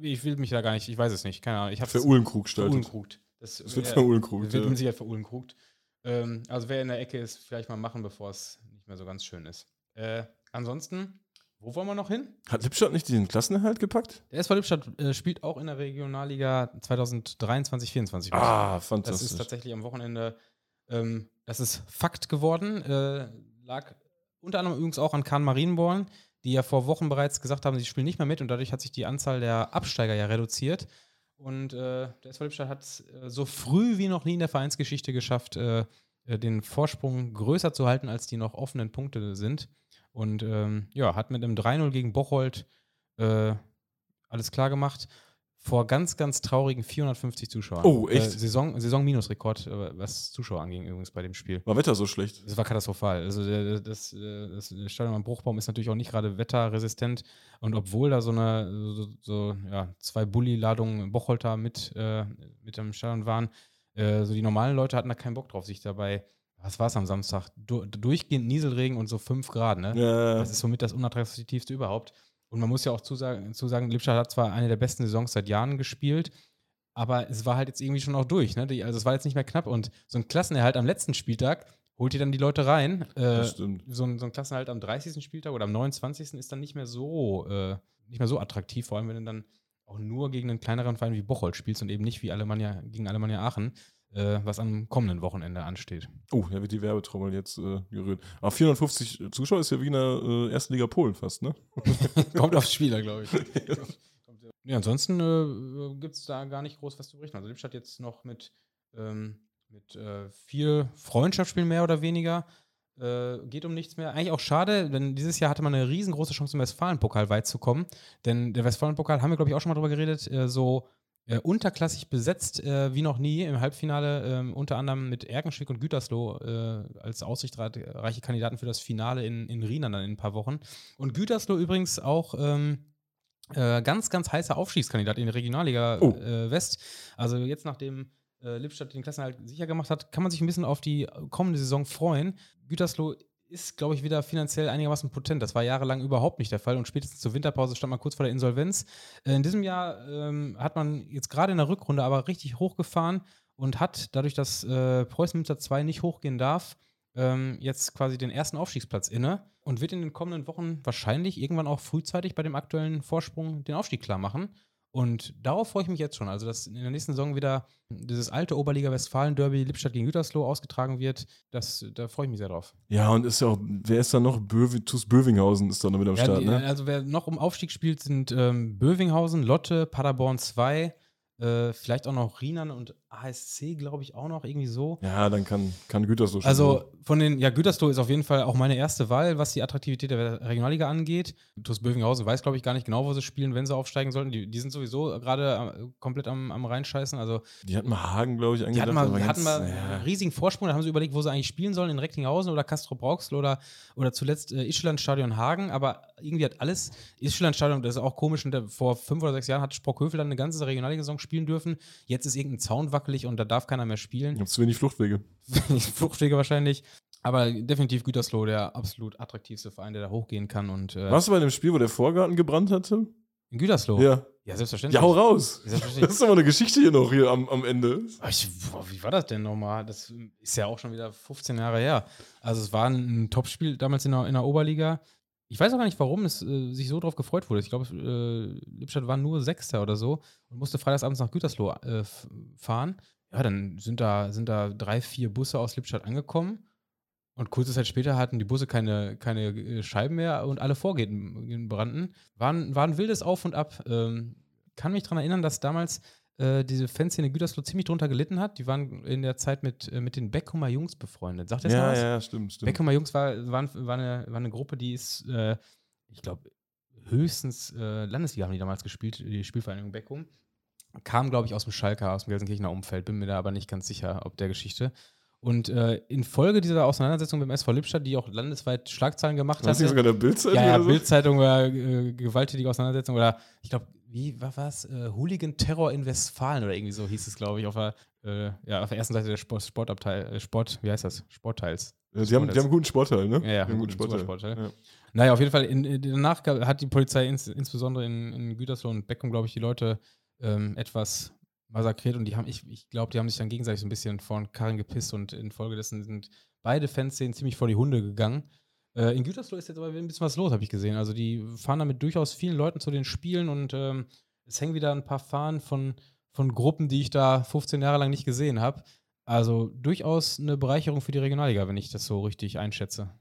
Ich will mich da gar nicht, ich weiß es nicht. Keine Ahnung. Ich Für Uhlenkrug. Verullenkrugt. Das, Es wird ja, verullenkrugt, Wird ja. mit Sicherheit verullenkrugt. Ähm, also wer in der Ecke ist, vielleicht mal machen, bevor es nicht mehr so ganz schön ist. Äh, ansonsten, wo wollen wir noch hin? Hat Lippstadt nicht den Klassenerhalt gepackt? Der SV Lippstadt äh, spielt auch in der Regionalliga 2023-24 mit. Ah, das fantastisch. ist tatsächlich am Wochenende, ähm, das ist Fakt geworden. Äh, lag unter anderem übrigens auch an Kahn Marienborn, die ja vor Wochen bereits gesagt haben, sie spielen nicht mehr mit und dadurch hat sich die Anzahl der Absteiger ja reduziert. Und äh, der SV Lippstadt hat es äh, so früh wie noch nie in der Vereinsgeschichte geschafft, äh, äh, den Vorsprung größer zu halten, als die noch offenen Punkte sind. Und ähm, ja, hat mit einem 3-0 gegen Bocholt äh, alles klar gemacht. vor ganz, ganz traurigen 450 Zuschauern. Oh, echt? Äh, Saison, Saison-Minusrekord, äh, was Zuschauer anging übrigens bei dem Spiel. War Wetter so schlecht? Es war katastrophal. Also der, das, äh, das Stadion am Bruchbaum ist natürlich auch nicht gerade wetterresistent. Und obwohl da so eine so, so ja, zwei Bulli-Ladungen Bocholter mit, äh, mit am Stadion waren, äh, so die normalen Leute hatten da keinen Bock drauf, sich dabei, was war es am Samstag? Du, durchgehend Nieselregen und so 5 Grad, ne? Ja. Das ist somit das unattraktivste überhaupt. Und man muss ja auch zusagen, zusagen Lippstadt hat zwar eine der besten Saisons seit Jahren gespielt, aber es war halt jetzt irgendwie schon auch durch. Ne? Die, also es war jetzt nicht mehr knapp. Und so ein Klassenerhalt am letzten Spieltag holt ihr dann die Leute rein. Äh, Das stimmt. so, ein, so ein Klassenerhalt am 30. Spieltag oder am 29. ist dann nicht mehr so, äh, nicht mehr so attraktiv, vor allem wenn du dann auch nur gegen einen kleineren Verein wie Bocholt spielst und eben nicht wie Alemannia, gegen Alemannia Aachen, äh, was am kommenden Wochenende ansteht. Oh, da wird die Werbetrommel jetzt äh, gerührt. Aber 450 Zuschauer ist ja wie in der äh, ersten Liga Polen fast, ne? *laughs* Kommt aufs Spieler, glaube ich. *laughs* ja, ansonsten äh, gibt es da gar nicht groß was zu berichten. Also Lippstadt jetzt noch mit, ähm, mit äh, vier Freundschaftsspielen mehr oder weniger. Äh, geht um nichts mehr. Eigentlich auch schade, denn dieses Jahr hatte man eine riesengroße Chance, im Westfalenpokal weit zu kommen. Denn der Westfalenpokal, haben wir, glaube ich, auch schon mal drüber geredet, äh, so äh, unterklassig besetzt äh, wie noch nie im Halbfinale, ähm, unter anderem mit Erkenschwick und Gütersloh äh, als aussichtsreiche Kandidaten für das Finale in, in Rienan dann in ein paar Wochen. Und Gütersloh übrigens auch ähm, äh, ganz, ganz heißer Aufstiegskandidat in die Regionalliga Oh. äh, West. Also jetzt, nachdem äh, Lippstadt den Klassenerhalt sicher gemacht hat, kann man sich ein bisschen auf die kommende Saison freuen. Gütersloh ist, glaube ich, wieder finanziell einigermaßen potent. Das war jahrelang überhaupt nicht der Fall und spätestens zur Winterpause stand man kurz vor der Insolvenz. Äh, in diesem Jahr ähm, hat man jetzt gerade in der Rückrunde aber richtig hochgefahren und hat dadurch, dass äh, Preußen Münster 2 nicht hochgehen darf, ähm, jetzt quasi den ersten Aufstiegsplatz inne und wird in den kommenden Wochen wahrscheinlich irgendwann auch frühzeitig bei dem aktuellen Vorsprung den Aufstieg klar machen. Und darauf freue ich mich jetzt schon. Also, dass in der nächsten Saison wieder dieses alte Oberliga-Westfalen-Derby Lippstadt gegen Gütersloh ausgetragen wird, das, da freue ich mich sehr drauf. Ja, und ist ja auch, wer ist da noch? Böwi, TuS Bövinghausen ist da noch mit am Ja, Start, die, ne? Also, wer noch um Aufstieg spielt, sind ähm, Bövinghausen, Lotte, Paderborn 2, äh, vielleicht auch noch Rienan und ASC, glaube ich, auch noch irgendwie so. Ja, dann kann, kann Gütersloh schon. Also von den, ja, Gütersloh ist auf jeden Fall auch meine erste Wahl, was die Attraktivität der Regionalliga angeht. TuS Bövinghausen weiß, glaube ich, gar nicht genau, wo sie spielen, wenn sie aufsteigen sollten. Die, die sind sowieso gerade äh, komplett am, am Reinscheißen. Also die hatten mal Hagen, glaube ich, die angedacht. hatten mal, die hatten mal ja. einen riesigen Vorsprung, da haben sie überlegt, wo sie eigentlich spielen sollen, in Recklinghausen oder Castro Brauxel oder, oder zuletzt äh, Ischland-Stadion Hagen, aber irgendwie hat alles, Ischland-Stadion, das ist auch komisch, vor fünf oder sechs Jahren hat Sprockhövel dann eine ganze Regionalliga-Saison spielen dürfen, jetzt ist irgendein Zaun wackelig und da darf keiner mehr spielen. Habe zu wenig Fluchtwege. *laughs* Fluchtwege wahrscheinlich. Aber definitiv Gütersloh, der absolut attraktivste Verein, der da hochgehen kann. Und äh, Warst du bei dem Spiel, wo der Vorgarten gebrannt hatte? in Gütersloh? Ja. Ja, selbstverständlich. Ja, hau raus. Das ist doch mal eine Geschichte hier noch hier am, am Ende. Ich, boah, wie war das denn nochmal? Das ist ja auch schon wieder 15 Jahre her. Also es war ein Topspiel damals in der, in der Oberliga. Ich weiß auch gar nicht, warum es äh, sich so drauf gefreut wurde. Ich glaube, äh, Lippstadt war nur Sechster oder so und musste freitagsabends nach Gütersloh äh, fahren. Ja, dann sind da, sind da drei, vier Busse aus Lippstadt angekommen. Und kurze Zeit später hatten die Busse keine, keine äh, Scheiben mehr und alle Vorgänge brannten. War ein, war ein wildes Auf und Ab. Ähm, kann mich daran erinnern, dass damals äh, diese Fanszene Gütersloh ziemlich drunter gelitten hat. Die waren in der Zeit mit, äh, mit den Beckumer Jungs befreundet. Sagt ihr das Ja, was? ja, stimmt, stimmt. Beckumer Jungs war, waren, war, eine, war eine Gruppe, die ist, äh, ich glaube, höchstens äh, Landesliga haben die damals gespielt, die Spielvereinigung Beckum. Kam, glaube ich, aus dem Schalker, aus dem Gelsenkirchener Umfeld, bin mir da aber nicht ganz sicher, ob der Geschichte. Und äh, infolge dieser Auseinandersetzung mit dem SV Lippstadt, die auch landesweit Schlagzeilen gemacht Hast du hat. sogar der Bildzeitung Ja, ja? Bildzeitung war äh, gewalttätige Auseinandersetzung oder ich glaube, wie war was? Äh, Hooligan-Terror in Westfalen oder irgendwie so hieß es, glaube ich, auf der, äh, ja, auf der ersten Seite des Sport, Sportabteil, äh, Sport, wie heißt das? Sportteils. Ja, die, haben, die haben einen guten Sportteil, ne? Ja, ja, einen guten Sportteil. Sportteil. Ja. Naja, auf jeden Fall, in, in, danach hat die Polizei ins, insbesondere in, in Gütersloh und Beckum, glaube ich, die Leute ähm, etwas massakriert und die haben, ich, ich glaube, die haben sich dann gegenseitig so ein bisschen vor den Karren gepisst und infolgedessen sind beide Fanszenen ziemlich vor die Hunde gegangen. Äh, in Gütersloh ist jetzt aber ein bisschen was los, habe ich gesehen. Also die fahren da mit durchaus vielen Leuten zu den Spielen und ähm, es hängen wieder ein paar Fahnen von, von Gruppen, die ich da 15 Jahre lang nicht gesehen habe. Also durchaus eine Bereicherung für die Regionalliga, wenn ich das so richtig einschätze.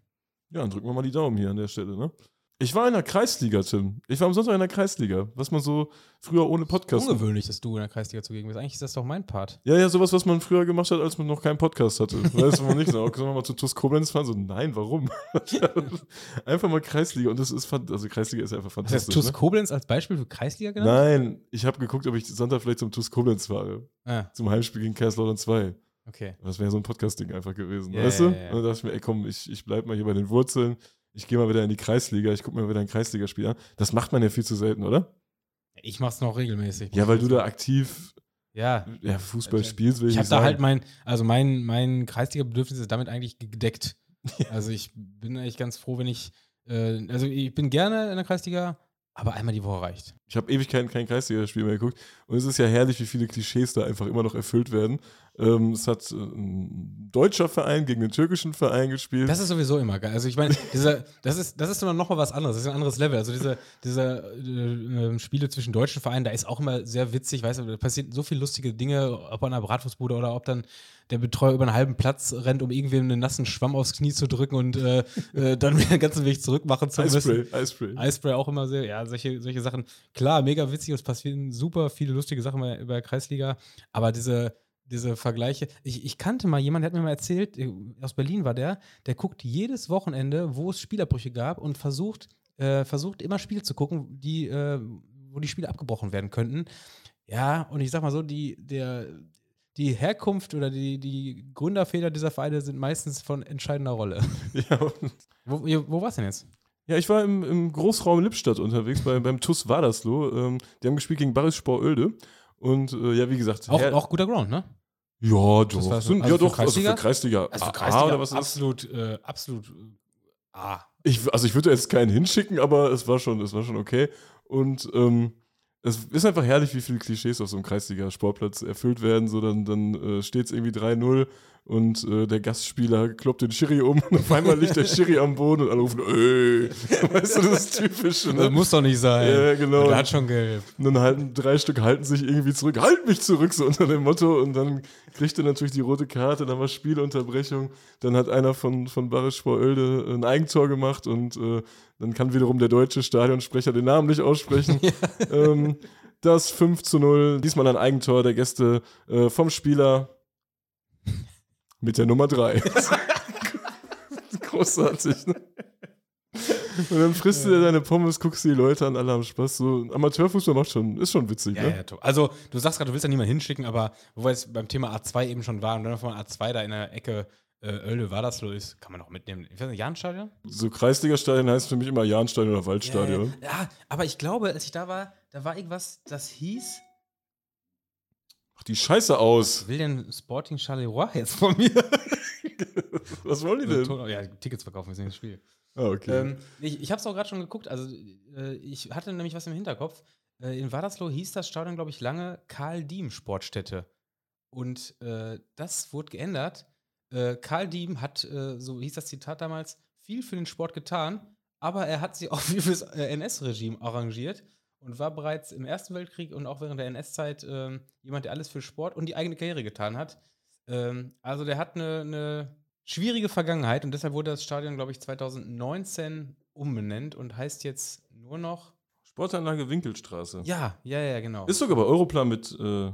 ja, dann drücken wir mal die Daumen hier an der Stelle, ne? Ich war in der Kreisliga, Tim. Ich war am Sonntag in der Kreisliga, was man so früher ohne Podcast. Ungewöhnlich, dass du in der Kreisliga zugegen bist. Eigentlich ist das doch mein Part. Ja, ja, sowas, was man früher gemacht hat, als man noch keinen Podcast hatte. *laughs* Weißt du, man nicht so, sollen wir mal zu TuS Koblenz fahren? So, nein, warum? *laughs* einfach mal Kreisliga und das ist, also Kreisliga ist einfach Hast du fantastisch. TuS Ne? Koblenz als Beispiel für Kreisliga genannt? Nein, ich habe geguckt, ob ich Sonntag vielleicht zum TuS Koblenz fahre. Ah, Zum Heimspiel gegen Kaiserslautern 2. okay. Das wäre so ein Podcast-Ding einfach gewesen, Ja, weißt du? ja, ja. Und dann dachte ich mir, ey komm, ich, ich bleib mal hier bei den Wurzeln. Ich gehe mal wieder in die Kreisliga, ich gucke mir wieder ein Kreisligaspiel an. Das macht man ja viel zu selten, oder? Ich mach's noch regelmäßig. Ja, weil du da aktiv Ja. ja, Fußball Also, spielst, will ich Ich habe da halt mein, also mein, mein Kreisliga-Bedürfnis ist damit eigentlich gedeckt. *laughs* Also ich bin eigentlich ganz froh, wenn ich, äh, also ich bin gerne in der Kreisliga, aber einmal die Woche reicht. Ich habe Ewigkeiten kein Kreisligaspiel mehr geguckt. Und es ist ja herrlich, wie viele Klischees da einfach immer noch erfüllt werden. Ähm, es hat äh, ein deutscher Verein gegen einen türkischen Verein gespielt. Das ist sowieso immer geil. Also ich meine, das ist, das ist noch mal was anderes, das ist ein anderes Level. Also diese, diese äh, äh, Spiele zwischen deutschen Vereinen, da ist auch immer sehr witzig, weißt du, da passieren so viele lustige Dinge, ob an einer Bratwurstbude oder ob dann der Betreuer über einen halben Platz rennt, um irgendwem einen nassen Schwamm aufs Knie zu drücken und äh, äh, dann wieder den ganzen Weg zurück machen zu müssen. Eispray, Eispray. Eispray auch immer sehr, ja, solche, solche Sachen. Klar, mega witzig, es passieren super viele lustige Sachen bei, bei der Kreisliga, aber diese, diese Vergleiche, ich, ich kannte mal jemanden, der hat mir mal erzählt, äh, aus Berlin war der, der guckt jedes Wochenende, wo es Spielabbrüche gab und versucht, äh, versucht immer Spiele zu gucken, die, äh, wo die Spiele abgebrochen werden könnten. Ja, und ich sag mal so, die, der, die Herkunft oder die, die Gründerfehler dieser Vereine sind meistens von entscheidender Rolle. *laughs* Ja, Wo, wo war's denn jetzt? Ja, ich war im, im Großraum Lippstadt unterwegs, bei, beim TUS Wadersloh. Ähm, die haben gespielt gegen Baris Oelde. Und äh, ja, wie gesagt. Auch, auch guter Ground, ne? ja, Das doch. war so- Sind, also ja, doch. Also für Kreisliga. Also für Kreisliga A oder was ist das? absolut, äh, absolut äh, A. Ich, also ich würde jetzt keinen hinschicken, aber es war schon, es war schon okay. Und ähm, es ist einfach herrlich, wie viele Klischees auf so einem Kreisliga-Sportplatz erfüllt werden. So, dann, dann äh, steht es irgendwie 3-0 und äh, der Gastspieler kloppt den Schiri um und auf einmal liegt der Schiri am Boden und alle rufen, ey. *laughs* Weißt du, das ist typisch. Das Ne? muss doch nicht sein. Ja, genau. Der hat schon gelb. Und dann halten drei Stück halten sich irgendwie zurück, halt mich zurück, so unter dem Motto. Und dann kriegt er natürlich die rote Karte, dann war Spielunterbrechung. Dann hat einer von, von Barisch Oelde ein Eigentor gemacht und äh, dann kann wiederum der deutsche Stadionsprecher den Namen nicht aussprechen. *laughs* ähm, das 5 zu 0, diesmal ein Eigentor der Gäste äh, vom Spieler mit der Nummer 3. *laughs* Großartig, ne? Und dann frisst du dir deine Pommes, guckst die Leute an, alle haben Spaß. So, Amateurfußball macht schon, ist schon witzig, Ja, ne? ja, top. Also, du sagst gerade, du willst ja niemanden hinschicken, aber wo wir jetzt beim Thema A2 eben schon waren, wenn von A2 da in der Ecke äh, Oelde Wadersloh ist, kann man auch mitnehmen. Ich weiß nicht, Jahnstadion? So Kreisliga-Stadion heißt für mich immer Jahnstadion oder Waldstadion. Ja, ja, aber ich glaube, als ich da war, da war irgendwas, das hieß, die Scheiße aus. was will denn Sporting Charleroi jetzt von mir? *laughs* Was wollen die denn? ja, Tickets verkaufen, wir sind das Spiel. Ah, okay. Ähm, ich ich habe es auch gerade schon geguckt. Also, äh, ich hatte nämlich was im Hinterkopf. Äh, in Wadersloh hieß das Stadion, glaube ich, lange Karl Diem Sportstätte. Und äh, das wurde geändert. Äh, Karl Diem hat, äh, so hieß das Zitat damals, viel für den Sport getan, aber er hat sich *laughs* auch viel fürs NS-Regime arrangiert und war bereits im Ersten Weltkrieg und auch während der NS-Zeit ähm, jemand, der alles für Sport und die eigene Karriere getan hat. Ähm, also der hat eine, eine schwierige Vergangenheit und deshalb wurde das Stadion, glaube ich, 2019 umbenannt und heißt jetzt nur noch. Sportanlage Winkelstraße. Ja, ja, ja, genau. Ist sogar bei Europlan mit äh,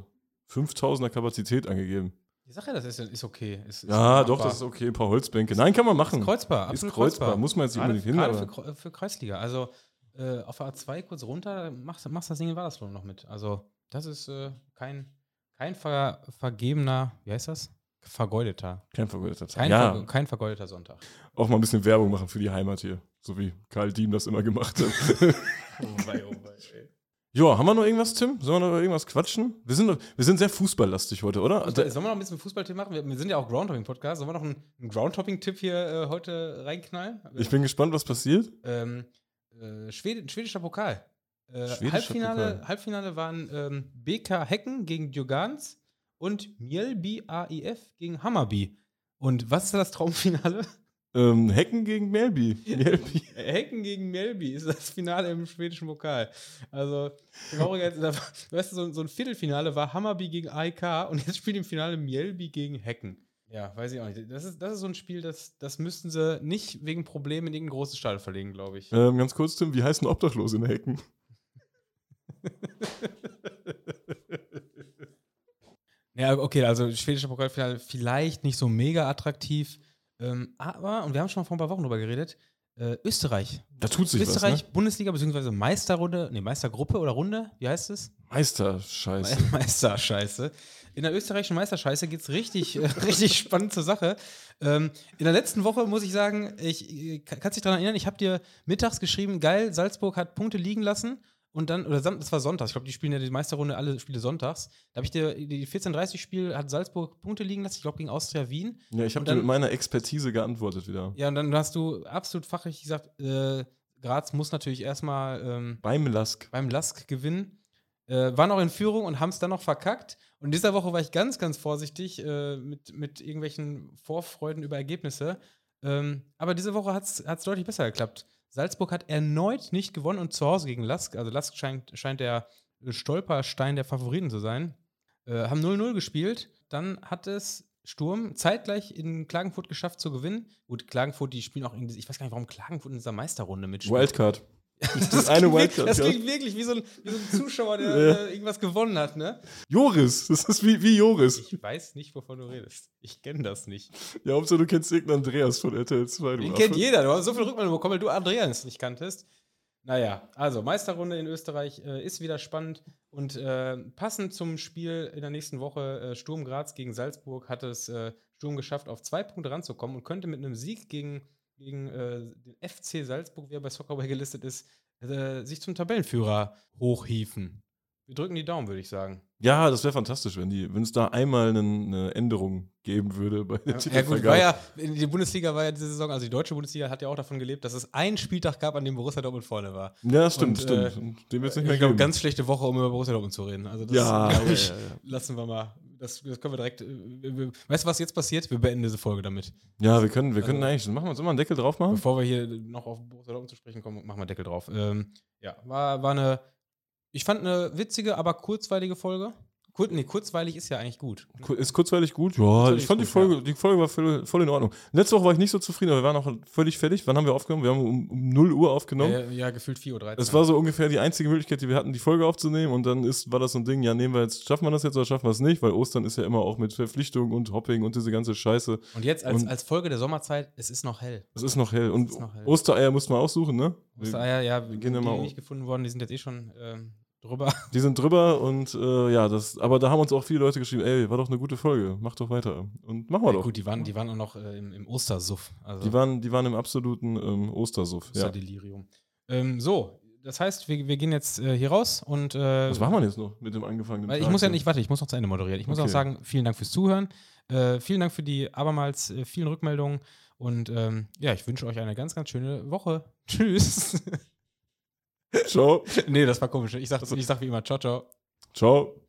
5000er Kapazität angegeben. ich sage ja, das ist, ist okay. Ist, ist Ja, doch, das ist okay. Ein paar Holzbänke. Nein, kann man machen. Ist kreuzbar. Ist absolut kreuzbar. Muss man jetzt nicht unbedingt hin, gerade für, für Kreisliga. Also äh, auf der A2 kurz runter, machst, machst das Ding in Wadersloh noch mit. Also das ist äh, kein, kein ver, vergebener, wie heißt das? Vergeudeter. Kein vergeudeter Tag. Kein, ja, ver, kein vergeudeter Sonntag. auch mal ein bisschen Werbung machen für die Heimat hier. So wie Karl Diem das immer gemacht hat. *laughs* ja, haben wir noch irgendwas, Tim? Sollen wir noch irgendwas quatschen? Wir sind, wir sind sehr fußballlastig heute, oder? Sollen wir noch ein bisschen Fußballtipp machen? Wir, wir sind ja auch Groundhopping-Podcast. Sollen wir noch einen, einen Groundhopping-Tipp hier äh, heute reinknallen? Ich bin gespannt, was passiert. ähm, äh, Schwed schwedischer Pokal. Äh, Schwedischer Halbfinale, Pokal. Halbfinale waren ähm, BK Hecken gegen Djurgans und Mjölby AIF gegen Hammarby. Und was ist das Traumfinale? Ähm, Hecken gegen Melby. Melby. *laughs* Hecken gegen Mjölby ist das Finale im schwedischen Pokal. Also, trauriger da weißt du, so, so ein Viertelfinale war Hammarby gegen AIK und jetzt spielt im Finale Mjölby gegen Hecken. Ja, weiß ich auch nicht. Das ist, das ist so ein Spiel, das, das müssten sie nicht wegen Problemen in irgendein großes Stadion verlegen, glaube ich. Ähm, ganz kurz, Tim, wie heißen Obdachlose in Hecken? *laughs* Ja, okay, also schwedischer Pokalfinale vielleicht nicht so mega attraktiv. Ähm, aber, und wir haben schon mal vor ein paar Wochen drüber geredet, äh, Österreich. Da tut sich Österreich, was, ne? Bundesliga bzw. Meisterrunde, nee, Meistergruppe oder Runde, wie heißt es? Meister, scheiße. Meisterscheiße. *laughs* In der österreichischen Meisterscheiße geht es richtig, *laughs* richtig spannend zur Sache. Ähm, in der letzten Woche muss ich sagen, ich äh, kann dich daran erinnern, ich habe dir mittags geschrieben, geil, Salzburg hat Punkte liegen lassen. Und dann, oder das war Sonntags, ich glaube, die spielen ja die Meisterrunde alle Spiele sonntags. Da habe ich dir, die 14:30-Spiel hat Salzburg Punkte liegen lassen, ich glaube, gegen Austria Wien. Ja, ich habe dir mit meiner Expertise geantwortet wieder. Ja, und dann hast du absolut fachlich gesagt, äh, Graz muss natürlich erstmal ähm, Beim Lask. beim Lask gewinnen. Äh, waren auch in Führung und haben es dann noch verkackt. Und in dieser Woche war ich ganz, ganz vorsichtig äh, mit, mit irgendwelchen Vorfreuden über Ergebnisse. Ähm, aber diese Woche hat es deutlich besser geklappt. Salzburg hat erneut nicht gewonnen und zu Hause gegen Lask. Also Lask scheint, scheint der Stolperstein der Favoriten zu sein. Äh, haben 0-0 gespielt. Dann hat es Sturm zeitgleich in Klagenfurt geschafft zu gewinnen. Gut, Klagenfurt, die spielen auch in ich weiß gar nicht, warum Klagenfurt in dieser Meisterrunde mitspielt. Wildcard. *laughs* Das, ist eine klingt, wirklich- Wildcard, das ja. klingt wirklich wie so, ein, wie so ein Zuschauer, der Ja. irgendwas gewonnen hat, ne? Joris. Das ist wie, wie Joris. Ich weiß nicht, wovon du redest. Ich kenne das nicht. Ja, Hauptsache du kennst irgendeinen Andreas von RTL 2. Du Den kennt jeder. Du hast so viel Rückmeldung bekommen, weil du Andreas nicht kanntest. Naja, also Meisterrunde in Österreich äh, ist wieder spannend und äh, passend zum Spiel in der nächsten Woche äh, Sturm Graz gegen Salzburg hat es äh, Sturm geschafft, auf zwei Punkte ranzukommen und könnte mit einem Sieg gegen, gegen äh, den FC Salzburg, wie er bei Soccerway gelistet ist, äh, sich zum Tabellenführer hochhieven. Wir drücken die Daumen, würde ich sagen. Ja, das wäre fantastisch, wenn die, wenn es da einmal einen- eine Änderung geben würde bei der Ja, gut, Titelvergabe. war ja, die Bundesliga war ja diese Saison, also die deutsche Bundesliga hat ja auch davon gelebt, dass es einen Spieltag gab, an dem Borussia Dortmund vorne war. Ja, stimmt, Und, stimmt. äh, dem wird es nicht Ich mehr glaube, geben. ganz schlechte Woche, um über Borussia Dortmund zu reden. Also das ja, ja, ich, ja, ja. lassen wir mal. Das, das können wir direkt. äh, Weißt du, was jetzt passiert? Wir beenden diese Folge damit. ja, wir können, wir können Also- eigentlich, machen wir uns immer einen Deckel drauf machen. Bevor wir hier noch auf Borussia Dortmund zu sprechen kommen, machen wir Deckel drauf. Ähm, ja, war, war eine. Ich fand eine witzige, aber kurzweilige Folge. Kur nee, kurzweilig ist ja eigentlich gut. Ist kurzweilig gut? Ja, Kurzweilig ich fand die Folge, die Folge war voll, voll in Ordnung. Letzte Woche war ich nicht so zufrieden, aber wir waren auch völlig fertig. Wann haben wir aufgenommen? Wir haben um, um 0 Uhr aufgenommen. Äh, ja, gefühlt 4.13 Uhr. Es war so ungefähr die einzige Möglichkeit, die wir hatten, die Folge aufzunehmen. Und dann ist, war das so ein Ding, ja, nehmen wir jetzt, schaffen wir das jetzt oder schaffen wir es nicht? Weil Ostern ist ja immer auch mit Verpflichtung und Hopping und diese ganze Scheiße. Und jetzt als, Und- als Folge der Sommerzeit, es ist noch hell. Es ist noch hell. Und noch hell. Ostereier mussten wir auch suchen, ne? Ostereier, ja, die, gehen die ja um. nicht gefunden worden, die sind jetzt eh schon ähm, drüber. *laughs* Die sind drüber und äh, ja, das, aber da haben uns auch viele Leute geschrieben, ey, war doch eine gute Folge, mach doch weiter. Und machen wir Ja, doch. gut, die waren, die waren auch noch äh, im, im Ostersuff. Also Die waren, die waren im absoluten ähm, Ostersuff. Ja. Osterdelirium. Ähm, so, das heißt, wir, wir gehen jetzt äh, hier raus und äh, Was machen wir jetzt noch mit dem angefangenen ich Tag? muss ja nicht, warte, ich muss noch zu Ende moderieren. Ich muss Okay. auch sagen, vielen Dank fürs Zuhören. Äh, vielen Dank für die abermals äh, vielen Rückmeldungen. Und ähm, ja, ich wünsche euch eine ganz, ganz schöne Woche. *laughs* Tschüss. Ciao. nee, das war komisch. Ich sag, ich sag wie immer, ciao, ciao. Ciao.